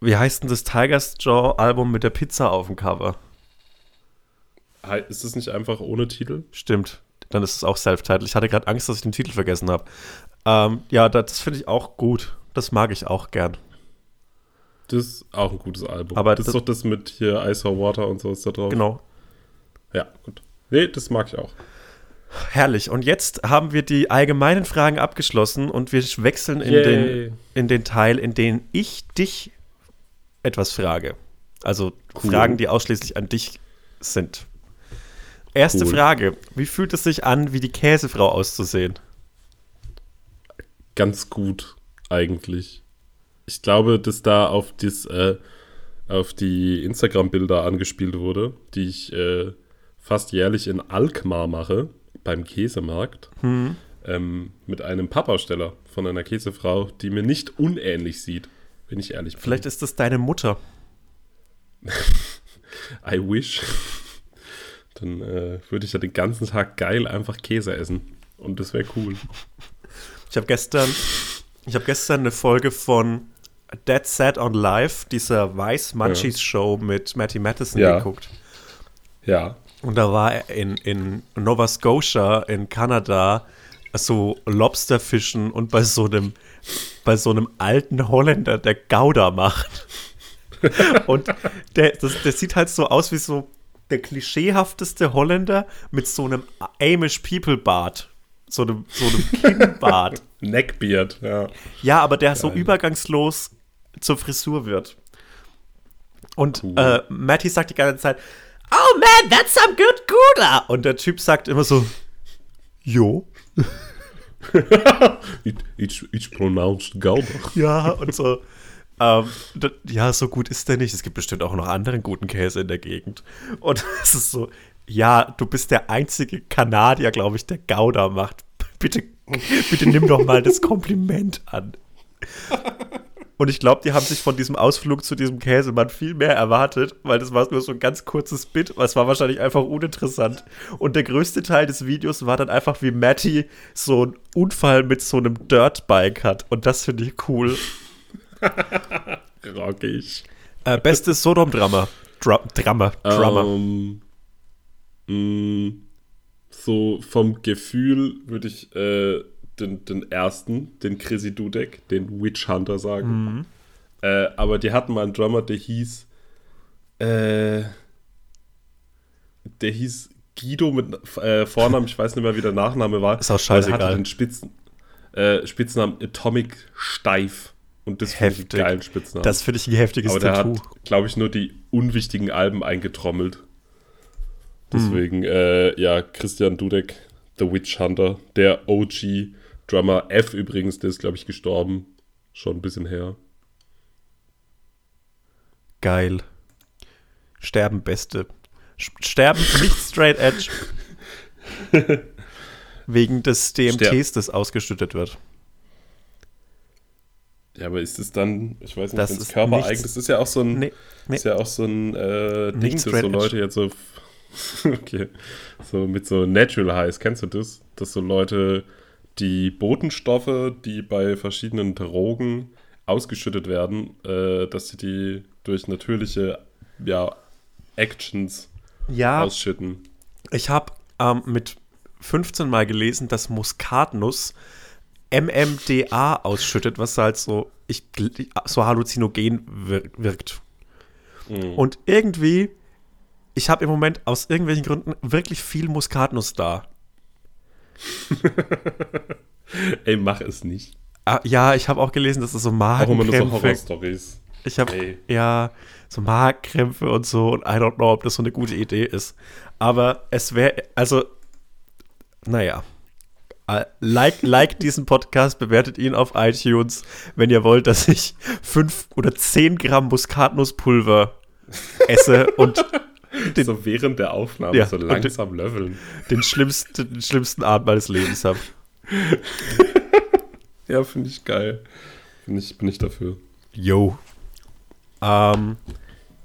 wie heißt denn das Tiger's Jaw-Album mit der Pizza auf dem Cover? Ist das nicht einfach ohne Titel? Stimmt. Dann ist es auch Self-Titled. Ich hatte gerade Angst, dass ich den Titel vergessen habe. Ähm, ja, das finde ich auch gut. Das mag ich auch gern. Das ist auch ein gutes Album. Aber das, das ist doch das mit hier Ice or Water und so ist da drauf. Genau. Ja, gut. Nee, das mag ich auch. Herrlich. Und jetzt haben wir die allgemeinen Fragen abgeschlossen und wir wechseln in, den, in den Teil, in dem ich dich etwas frage. Also cool. Fragen, die ausschließlich an dich sind. Erste cool. Frage. Wie fühlt es sich an, wie die Käsefrau auszusehen? Ganz gut, eigentlich ich glaube, dass da auf, das, äh, auf die Instagram-Bilder angespielt wurde, die ich äh, fast jährlich in Alkmaar mache, beim Käsemarkt, hm. ähm, mit einem Pappaussteller von einer Käsefrau, die mir nicht unähnlich sieht, wenn ich ehrlich bin. Vielleicht ist das deine Mutter. I wish. Dann äh, würde ich ja den ganzen Tag geil einfach Käse essen. Und das wäre cool. Ich habe gestern, ich habe gestern eine Folge von Dead Set on Live, dieser Weiß Munchies Show mit Matty Matheson ja. geguckt. Ja. Und da war er in, in Nova Scotia in Kanada so Lobsterfischen und bei so einem bei so einem alten Holländer, der Gouda macht. und der, das, der sieht halt so aus wie so der klischeehafteste Holländer mit so einem Amish People Bart. So einem, so einem Kinnbart. Neckbeard, ja. Ja, aber der so übergangslos zur Frisur wird. Und Cool. äh, Matty sagt die ganze Zeit, Oh man, that's some good Gouda. Und der Typ sagt immer so, Jo. It, it's, it's pronounced Gouda. Ja, und so. Ähm, ja, so gut ist der nicht. Es gibt bestimmt auch noch anderen guten Käse in der Gegend. Und es ist so, ja, du bist der einzige Kanadier, glaube ich, der Gouda macht. Bitte, bitte nimm doch mal das Kompliment an. Und ich glaube, die haben sich von diesem Ausflug zu diesem Käsemann viel mehr erwartet, weil das war nur so ein ganz kurzes Bit, es war wahrscheinlich einfach uninteressant. Und der größte Teil des Videos war dann einfach, wie Matty so einen Unfall mit so einem Dirtbike hat. Und das finde ich cool. Rockig. Äh, bestes Sodom-Drama. Dra Drama. Drama. Ähm, mh, so vom Gefühl würde ich äh, den, den ersten, den Chrissy Dudek, den Witch Hunter sagen. Äh, aber die hatten mal einen Drummer, der hieß äh, der hieß Guido mit äh, Vornamen, ich weiß nicht mehr, wie der Nachname war. Ist auch Aber der hatte scheißegal. den Spitzen, äh, Spitznamen Atomic Steif. Und das finde ich einen geilen Spitznamen. Das finde ich ein heftiges Aber der Tattoo. hat, glaube ich, nur die unwichtigen Alben eingetrommelt. Hm. Deswegen, äh, ja, Christian Dudek, The Witch Hunter, der OG Drummer F übrigens, der ist, glaube ich, gestorben. Schon ein bisschen her. Geil. Sterben Beste. Sterben nicht straight edge. Wegen des DMTs, Sterben. das ausgeschüttet wird. Ja, aber ist es dann, ich weiß nicht, Das es ist körpereigen das ist ja auch so ein, Nee, nee. ist ja auch so ein äh, Ding, dass so. Leute jetzt so, okay, so mit so Natural Highs, kennst du das? Dass so Leute die Botenstoffe, die bei verschiedenen Drogen ausgeschüttet werden, äh, dass sie die durch natürliche, ja, Actions Ja, ausschütten. ich habe ähm, mit 15 Mal gelesen, dass Muskatnuss MMDA ausschüttet, was halt so, ich, so halluzinogen wir wirkt. Mhm. Und irgendwie, ich habe im Moment aus irgendwelchen Gründen wirklich viel Muskatnuss da. Ey, mach es nicht. Ah, ja, ich habe auch gelesen, dass es so Auch immer nur so Magenkrämpfe Horror-Stories. Ich habe ja so Magenkrämpfe und so und I don't know, ob das so eine gute Idee ist. Aber es wäre, also, naja. Äh, Like, like diesen Podcast, bewertet ihn auf iTunes, wenn ihr wollt, dass ich fünf oder zehn Gramm Muskatnusspulver esse und den, so während der Aufnahme Ja, so langsam löffeln. den, schlimmsten, den schlimmsten Abend meines Lebens habe. Ja, finde ich geil. Bin ich, bin ich dafür. Yo. Ähm,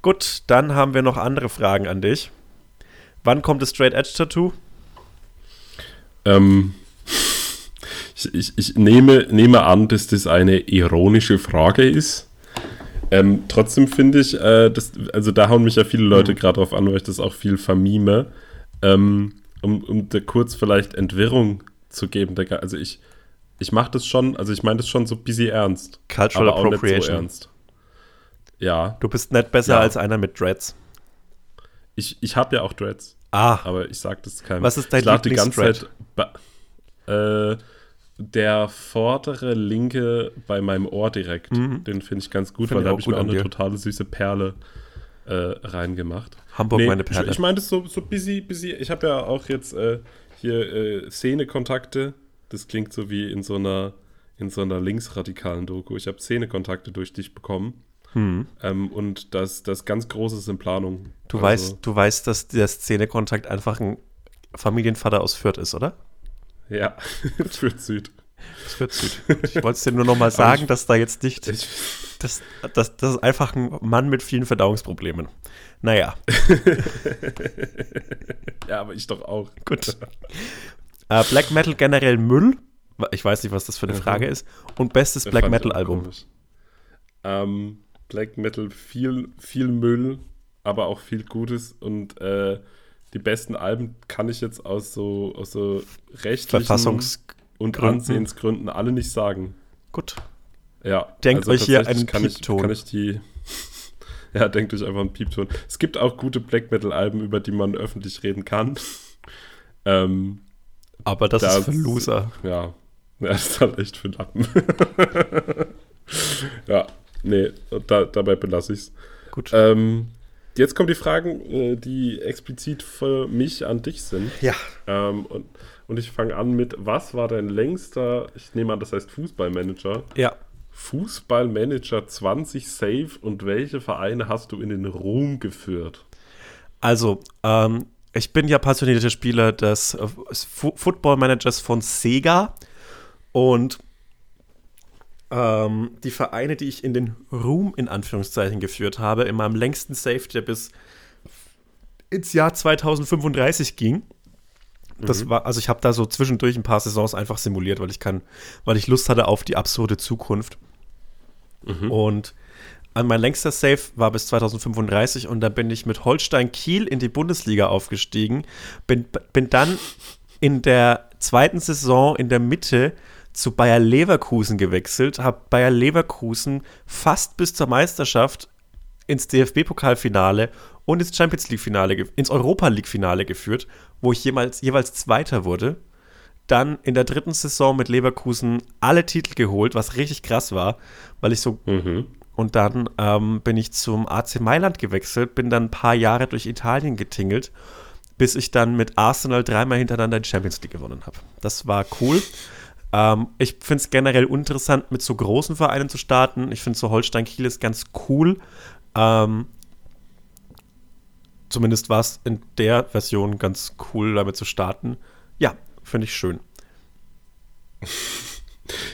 gut, dann haben wir noch andere Fragen an dich. Wann kommt das Straight Edge Tattoo? Ähm, ich, ich, ich nehme, nehme an, dass das eine ironische Frage ist. Ähm, trotzdem finde ich, äh, das, also da hauen mich ja viele Leute gerade drauf an, weil ich das auch viel vermime. Ähm, um, um da kurz vielleicht Entwirrung zu geben. der Also ich, ich mache das schon, also ich meine das schon so ein bisschen ernst. Cultural aber auch nicht so Appropriation. ernst. Ja, Du bist nicht besser Ja. als einer mit Dreads. ich, ich habe ja auch Dreads. Ah, Aber ich sag das keinem. Was ist dein ich lade die ganze? Zeit. Äh, der vordere linke bei meinem Ohr direkt. Den finde ich ganz gut, Find weil ich da habe ich mir auch eine dir. totale süße Perle äh, reingemacht. Hamburg meine ich, Perle. ich meine das so, so busy, busy. Ich habe ja auch jetzt äh, hier äh, Szenekontakte. Das klingt so wie in so einer, in so einer linksradikalen Doku. Ich habe Szenekontakte durch dich bekommen. Hm. Ähm, und das, das ganz Großes in Planung. Du, Also- weißt, du weißt, dass der Szenekontakt einfach ein Familienvater aus Fürth ist, oder? Ja, für Süd. Das wird Süd. Ich wollte es dir nur noch mal sagen, ich- dass da jetzt nicht. Ich, Das, das, das ist einfach ein Mann mit vielen Verdauungsproblemen. Naja, ja, aber ich doch auch. gut. Äh, Black Metal generell Müll. Ich weiß nicht, was das für eine Mhm. Frage ist. Und bestes Black Metal Album. Ähm, Black Metal, viel, viel Müll, aber auch viel Gutes. Und äh, die besten Alben kann ich jetzt aus so, aus so rechtlichen Verfassungs. und Gründen. Ansehensgründen alle nicht sagen. Gut. Ja. Denkt euch hier einen kann ich, Piepton. kann ich die. ja, denkt euch einfach einen Piepton. Es gibt auch gute Black Metal Alben, über die man öffentlich reden kann. ähm, Aber das, ist für Loser. Ja, Ja, das ist halt echt für Lappen. ja, nee, da, dabei belasse ich es. Gut. Ähm, jetzt kommen die Fragen, äh, die explizit für mich an dich sind. Ja. Ähm, und, und ich fange an mit, was war dein längster, ich nehme an, das heißt Fußballmanager? Ja. Fußballmanager 20 Safe und welche Vereine hast du in den Ruhm geführt? Also, ähm, ich bin ja passionierter Spieler des äh, Football Managers von Sega und ähm, die Vereine, die ich in den Ruhm in Anführungszeichen geführt habe, in meinem längsten Safe, der bis ins Jahr 2035 ging. Das mhm. war, also ich habe da so zwischendurch ein paar Saisons einfach simuliert, weil ich kann, weil ich Lust hatte auf die absurde Zukunft. Mhm. Und an mein längster Save war bis 2035 und da bin ich mit Holstein Kiel in die Bundesliga aufgestiegen. Bin, bin dann in der zweiten Saison in der Mitte zu Bayer Leverkusen gewechselt, habe Bayer Leverkusen fast bis zur Meisterschaft ins DFB-Pokalfinale und ins Champions League-Finale, ins Europa League-Finale geführt, wo ich jemals, jeweils Zweiter wurde. Dann in der dritten Saison mit Leverkusen alle Titel geholt, was richtig krass war, weil ich so. Mhm. Und dann ähm, bin ich zum AC Mailand gewechselt, bin dann ein paar Jahre durch Italien getingelt, bis ich dann mit Arsenal dreimal hintereinander die Champions League gewonnen habe. Das war cool. Ähm, ich finde es generell interessant, mit so großen Vereinen zu starten. Ich finde so Holstein Kiel ist ganz cool. Ähm, zumindest war es in der Version ganz cool, damit zu starten. Ja, finde ich schön.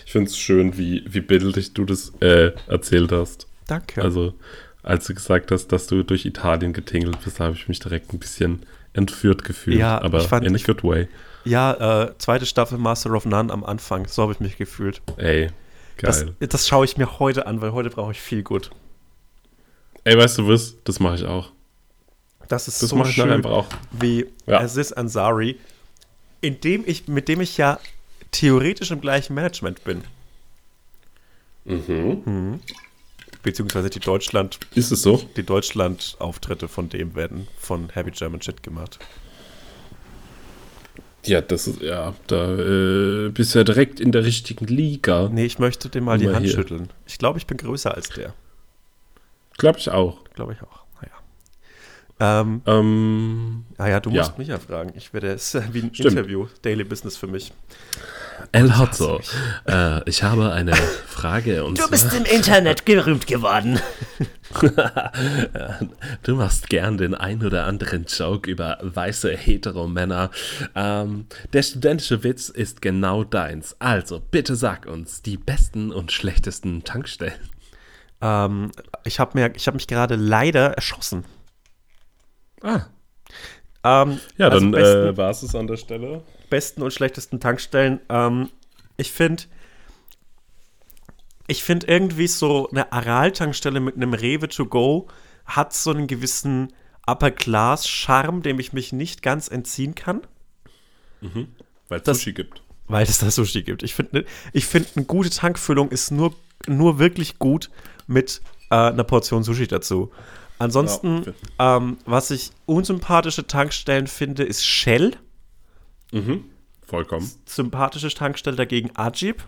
Ich finde es schön, wie, wie bildlich du das äh, erzählt hast. Danke. Also, als du gesagt hast, dass du durch Italien getingelt bist, habe ich mich direkt ein bisschen entführt gefühlt. Ja, aber fand, in a good way. Ja, äh, zweite Staffel Master of None am Anfang. So habe ich mich gefühlt. Ey, geil. Das, das schaue ich mir heute an, weil heute brauche ich viel gut. Ey, weißt du was? Das mache ich auch. Das ist das so schön, wie ja. Aziz Ansari, in dem ich, mit dem ich ja theoretisch im gleichen Management bin. Mhm. mhm. Beziehungsweise die Deutschland. Ist es so? Die Deutschland-Auftritte von dem werden von Heavy German Shit gemacht. Ja, das ist, ja, da äh, bist du ja direkt in der richtigen Liga. Nee, ich möchte dem mal die Hand hier. schütteln. Ich glaube, ich bin größer als der. Glaube ich auch. Glaube ich auch. Naja. Ähm, ähm, ah ja, du musst ja. mich ja fragen. Ich werde es wie ein Stimmt. Interview, Daily Business für mich. El Hotzo, äh, ich habe eine Frage. Und du bist im Internet gerühmt geworden. du machst gern den ein oder anderen Joke über weiße Heteromänner. Ähm, der studentische Witz ist genau deins. Also, bitte sag uns die besten und schlechtesten Tankstellen. Ähm, ich habe hab mich gerade leider erschossen. Ah. Ähm, ja, also dann äh, war es es an der Stelle. Besten und schlechtesten Tankstellen. Ähm, ich finde, ich finde irgendwie so eine Aral-Tankstelle mit einem Rewe to go hat so einen gewissen Upper-Class-Charme, dem ich mich nicht ganz entziehen kann. Mhm. Weil es Sushi gibt. Weil es da Sushi gibt. Ich finde, ich find, eine gute Tankfüllung ist nur, nur wirklich gut mit äh, einer Portion Sushi dazu. Ansonsten, ja, ähm, was ich unsympathische Tankstellen finde, ist Shell. Mhm. Vollkommen. Sympathische Tankstelle dagegen Ajib.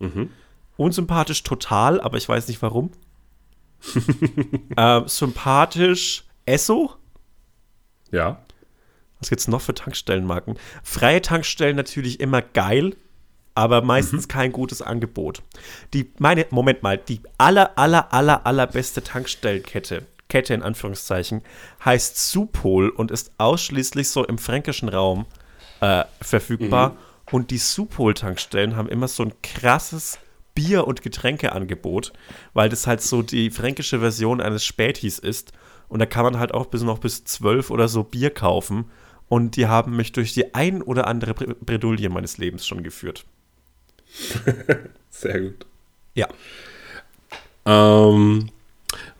Mhm. Unsympathisch total, aber ich weiß nicht warum. äh, sympathisch Esso. Ja. Was gibt's noch für Tankstellenmarken? Freie Tankstellen natürlich immer geil, aber meistens mhm. kein gutes Angebot. Die, meine, Moment mal, die aller, aller, aller, allerbeste Tankstellenkette, Kette in Anführungszeichen, heißt Supol und ist ausschließlich so im fränkischen Raum äh, verfügbar. Mhm. Und die Supol-Tankstellen haben immer so ein krasses Bier- und Getränkeangebot, weil das halt so die fränkische Version eines Spätis ist. Und da kann man halt auch bis noch bis zwölf oder so Bier kaufen. Und die haben mich durch die ein oder andere Bredouille meines Lebens schon geführt. Sehr gut. Ja. Ähm,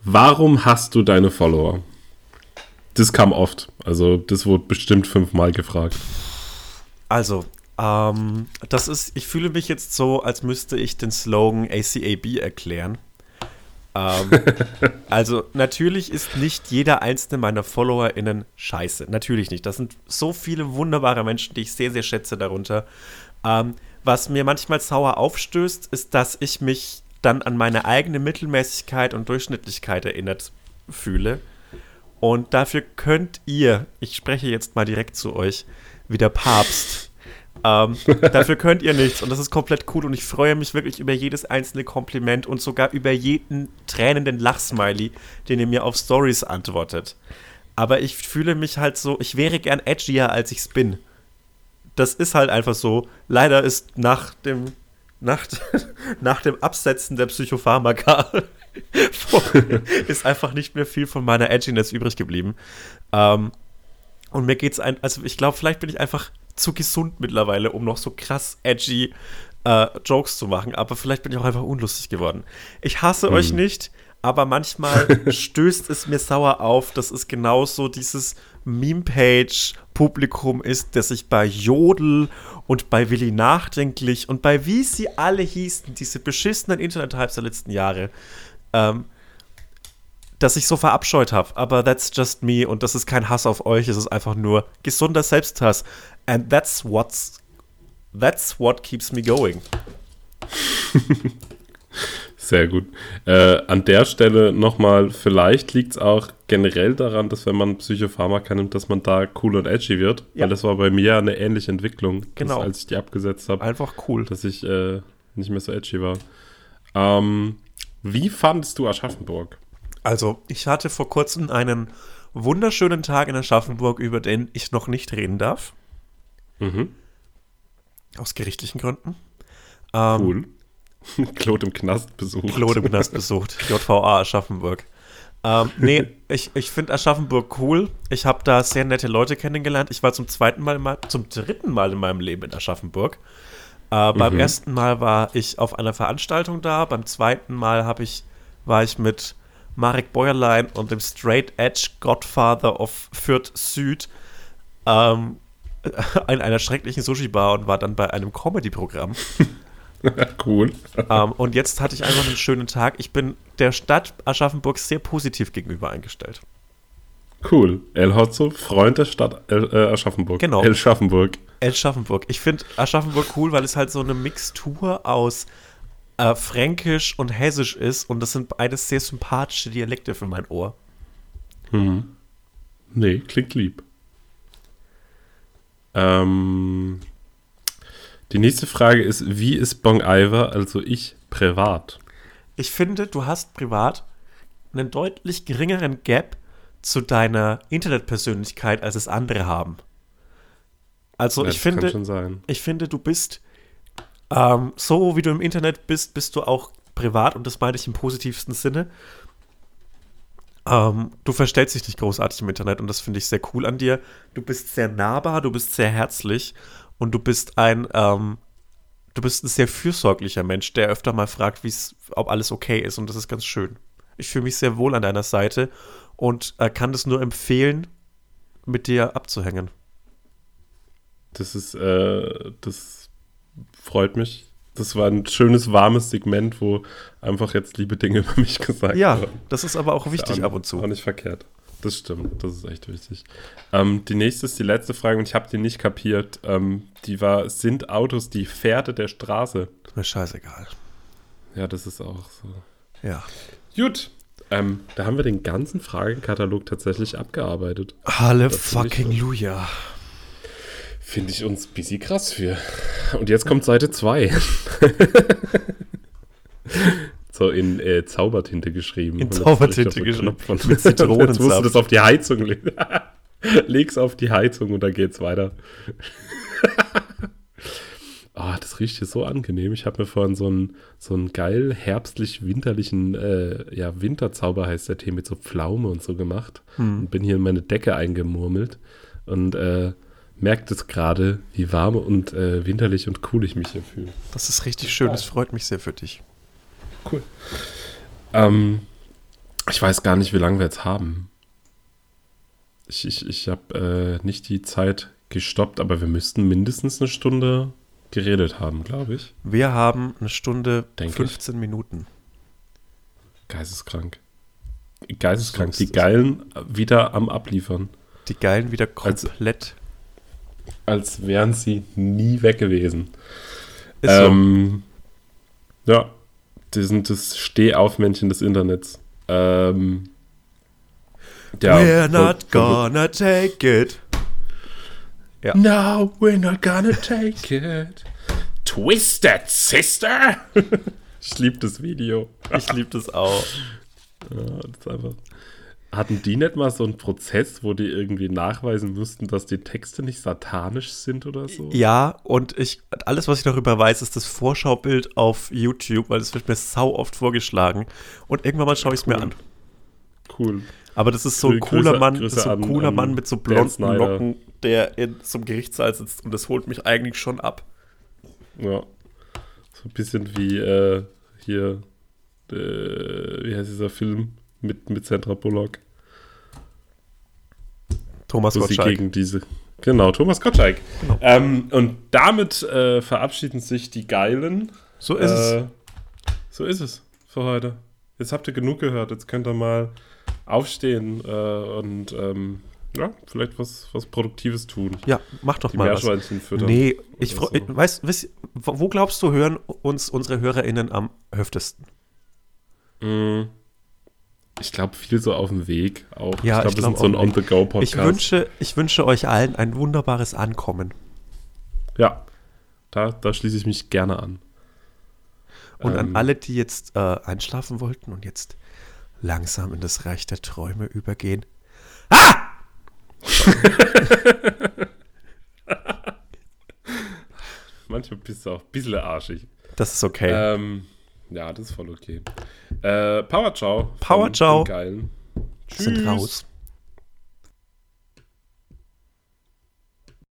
warum hast du deine Follower? Das kam oft. Also, das wurde bestimmt fünfmal gefragt. Also, ähm, das ist, ich fühle mich jetzt so, als müsste ich den Slogan ACAB erklären. ähm, also, natürlich ist nicht jeder einzelne meiner FollowerInnen scheiße. Natürlich nicht. Das sind so viele wunderbare Menschen, die ich sehr, sehr schätze darunter. Ähm, was mir manchmal sauer aufstößt, ist, dass ich mich dann an meine eigene Mittelmäßigkeit und Durchschnittlichkeit erinnert fühle. Und dafür könnt ihr, ich spreche jetzt mal direkt zu euch, wie der Papst. Ähm, dafür könnt ihr nichts und das ist komplett cool und ich freue mich wirklich über jedes einzelne Kompliment und sogar über jeden tränenden Lachsmiley, den ihr mir auf Stories antwortet. Aber ich fühle mich halt so, ich wäre gern edgier, als ich's bin. Das ist halt einfach so. Leider ist nach dem, nach, nach dem Absetzen der Psychopharmaka ist einfach nicht mehr viel von meiner Edginess übrig geblieben. Ähm, und mir geht's ein, also ich glaube, vielleicht bin ich einfach zu gesund mittlerweile, um noch so krass edgy äh, Jokes zu machen, aber vielleicht bin ich auch einfach unlustig geworden. Ich hasse hm. euch nicht, aber manchmal stößt es mir sauer auf, dass es genauso dieses Meme-Page-Publikum ist, das sich bei Jodel und bei Willi Nachdenklich und bei wie sie alle hießen, diese beschissenen Internet-Hypes der letzten Jahre, ähm, dass ich so verabscheut habe. Aber that's just me und das ist kein Hass auf euch, es ist einfach nur gesunder Selbsthass. And that's what's that's what keeps me going. Sehr gut. Äh, an der Stelle nochmal, vielleicht liegt es auch generell daran, dass wenn man Psychopharmaka nimmt, dass man da cool und edgy wird. Ja. Weil das war bei mir eine ähnliche Entwicklung, genau. als ich die abgesetzt habe. Einfach cool. Dass ich äh, nicht mehr so edgy war. Ähm, wie fandest du Aschaffenburg? Also, ich hatte vor kurzem einen wunderschönen Tag in Aschaffenburg, über den ich noch nicht reden darf. Mhm. Aus gerichtlichen Gründen. Ähm, cool. Claude im Knast besucht. Claude im Knast besucht. JVA Aschaffenburg. Ähm, nee, ich, ich finde Aschaffenburg cool. Ich habe da sehr nette Leute kennengelernt. Ich war zum zweiten Mal, zum dritten Mal in meinem Leben in Aschaffenburg. Äh, mhm. Beim ersten Mal war ich auf einer Veranstaltung da. Beim zweiten Mal ich, war ich mit Marek Bäuerlein und dem Straight Edge Godfather of Fürth Süd ähm, in einer schrecklichen Sushi-Bar und war dann bei einem Comedy-Programm. cool. Ähm, und jetzt hatte ich einfach einen schönen Tag. Ich bin der Stadt Aschaffenburg sehr positiv gegenüber eingestellt. Cool. El Hotzo, Freund der Stadt El, äh, Aschaffenburg. Genau. El Schaffenburg. El Schaffenburg. Ich finde Aschaffenburg cool, weil es halt so eine Mixtur aus äh, Fränkisch und Hessisch ist und das sind beides sehr sympathische Dialekte für mein Ohr. Hm. Nee, klingt lieb. Ähm, die nächste Frage ist, wie ist Bong Iver, also ich, privat? Ich finde, du hast privat einen deutlich geringeren Gap zu deiner Internetpersönlichkeit, als es andere haben. Also ja, ich finde, ich finde, du bist ähm, so wie du im Internet bist, bist du auch privat und das meine ich im positivsten Sinne. Ähm, du verstellst dich nicht großartig im Internet und das finde ich sehr cool an dir. Du bist sehr nahbar, du bist sehr herzlich und du bist ein, ähm, du bist ein sehr fürsorglicher Mensch, der öfter mal fragt, ob alles okay ist und das ist ganz schön. Ich fühle mich sehr wohl an deiner Seite und äh, kann das nur empfehlen, mit dir abzuhängen. Das ist, äh, das freut mich. Das war ein schönes, warmes Segment, wo einfach jetzt liebe Dinge über mich gesagt ja, werden. Ja, das ist aber auch wichtig auch, ab und zu. Auch nicht verkehrt. Das stimmt, das ist echt wichtig. Ähm, die nächste ist die letzte Frage und ich habe die nicht kapiert. Ähm, die war, sind Autos die Pferde der Straße? Ist mir scheißegal. Ja, das ist auch so. Ja. Gut, ähm, da haben wir den ganzen Fragenkatalog tatsächlich abgearbeitet. Halle fucking Luja. Finde ich uns busy krass für. Und jetzt kommt Seite 2. so in äh, Zaubertinte geschrieben. In Zaubertinte geschrieben. Mit Zitronensaft. Jetzt musst du das auf die Heizung legen. Leg's auf die Heizung und dann geht's weiter. Ah, oh, das riecht hier so angenehm. Ich habe mir vorhin so einen, so einen geil herbstlich-winterlichen, äh, ja, Winterzauber heißt der Tee mit so Pflaume und so gemacht. Hm. Und bin hier in meine Decke eingemurmelt. Und äh, merkt es gerade, wie warm und äh, winterlich und cool ich mich hier fühle. Das ist richtig schön, das freut mich sehr für dich. Cool. Ähm, ich weiß gar nicht, wie lange wir jetzt haben. Ich, ich, ich habe äh, nicht die Zeit gestoppt, aber wir müssten mindestens eine Stunde geredet haben, glaube ich. Wir haben eine Stunde Denk 15 ich. Minuten. Geisteskrank. Geisteskrank. So die Geilen wieder am Abliefern. Die Geilen wieder komplett als wären sie nie weg gewesen. Ist ähm, Ja, die sind das Stehaufmännchen des Internets. Ähm, ja, We're not gonna take it. Ja. No, we're not gonna take it. Twisted Sister. ich liebe das Video. Ich liebe das auch. Ja, das ist einfach. Hatten die nicht mal so einen Prozess, wo die irgendwie nachweisen mussten, dass die Texte nicht satanisch sind oder so? Ja, und ich, alles, was ich darüber weiß, ist das Vorschaubild auf YouTube, weil das wird mir sau oft vorgeschlagen. Und irgendwann mal schaue ich es cool. mir an. Cool. Aber das ist so ein cooler Grüße, Mann, Grüße so ein cooler an, Mann mit so blonden Locken, der in so einem Gerichtssaal sitzt und das holt mich eigentlich schon ab. Ja. So ein bisschen wie äh, hier, äh, wie heißt dieser Film mit, mit Sandra Bullock? Thomas Gottschalk. gegen diese. Genau, Thomas Gottschalk. Genau. Ähm, und damit äh, verabschieden sich die Geilen. So ist äh, es. So ist es für heute. Jetzt habt ihr genug gehört. Jetzt könnt ihr mal aufstehen äh, und ähm, ja, vielleicht was, was Produktives tun. Ja, mach doch die mal was. Füttern nee, ich, so. ich weiß, weiß, wo glaubst du, hören uns unsere HörerInnen am öftesten? Mm. Ich glaube, viel so auf dem Weg auch. Ja, ich glaube, glaub, wir sind so ein On-the-Go-Podcast. Ich wünsche, ich wünsche euch allen ein wunderbares Ankommen. Ja, da, da schließe ich mich gerne an. Und ähm, an alle, die jetzt äh, einschlafen wollten und jetzt langsam in das Reich der Träume übergehen. Ah! Manchmal bist du auch ein bisschen arschig. Das ist okay. Ähm, ja, das ist voll okay. Äh, Power Ciao. Power Ciao. Geilen. Tschüss. Sind raus.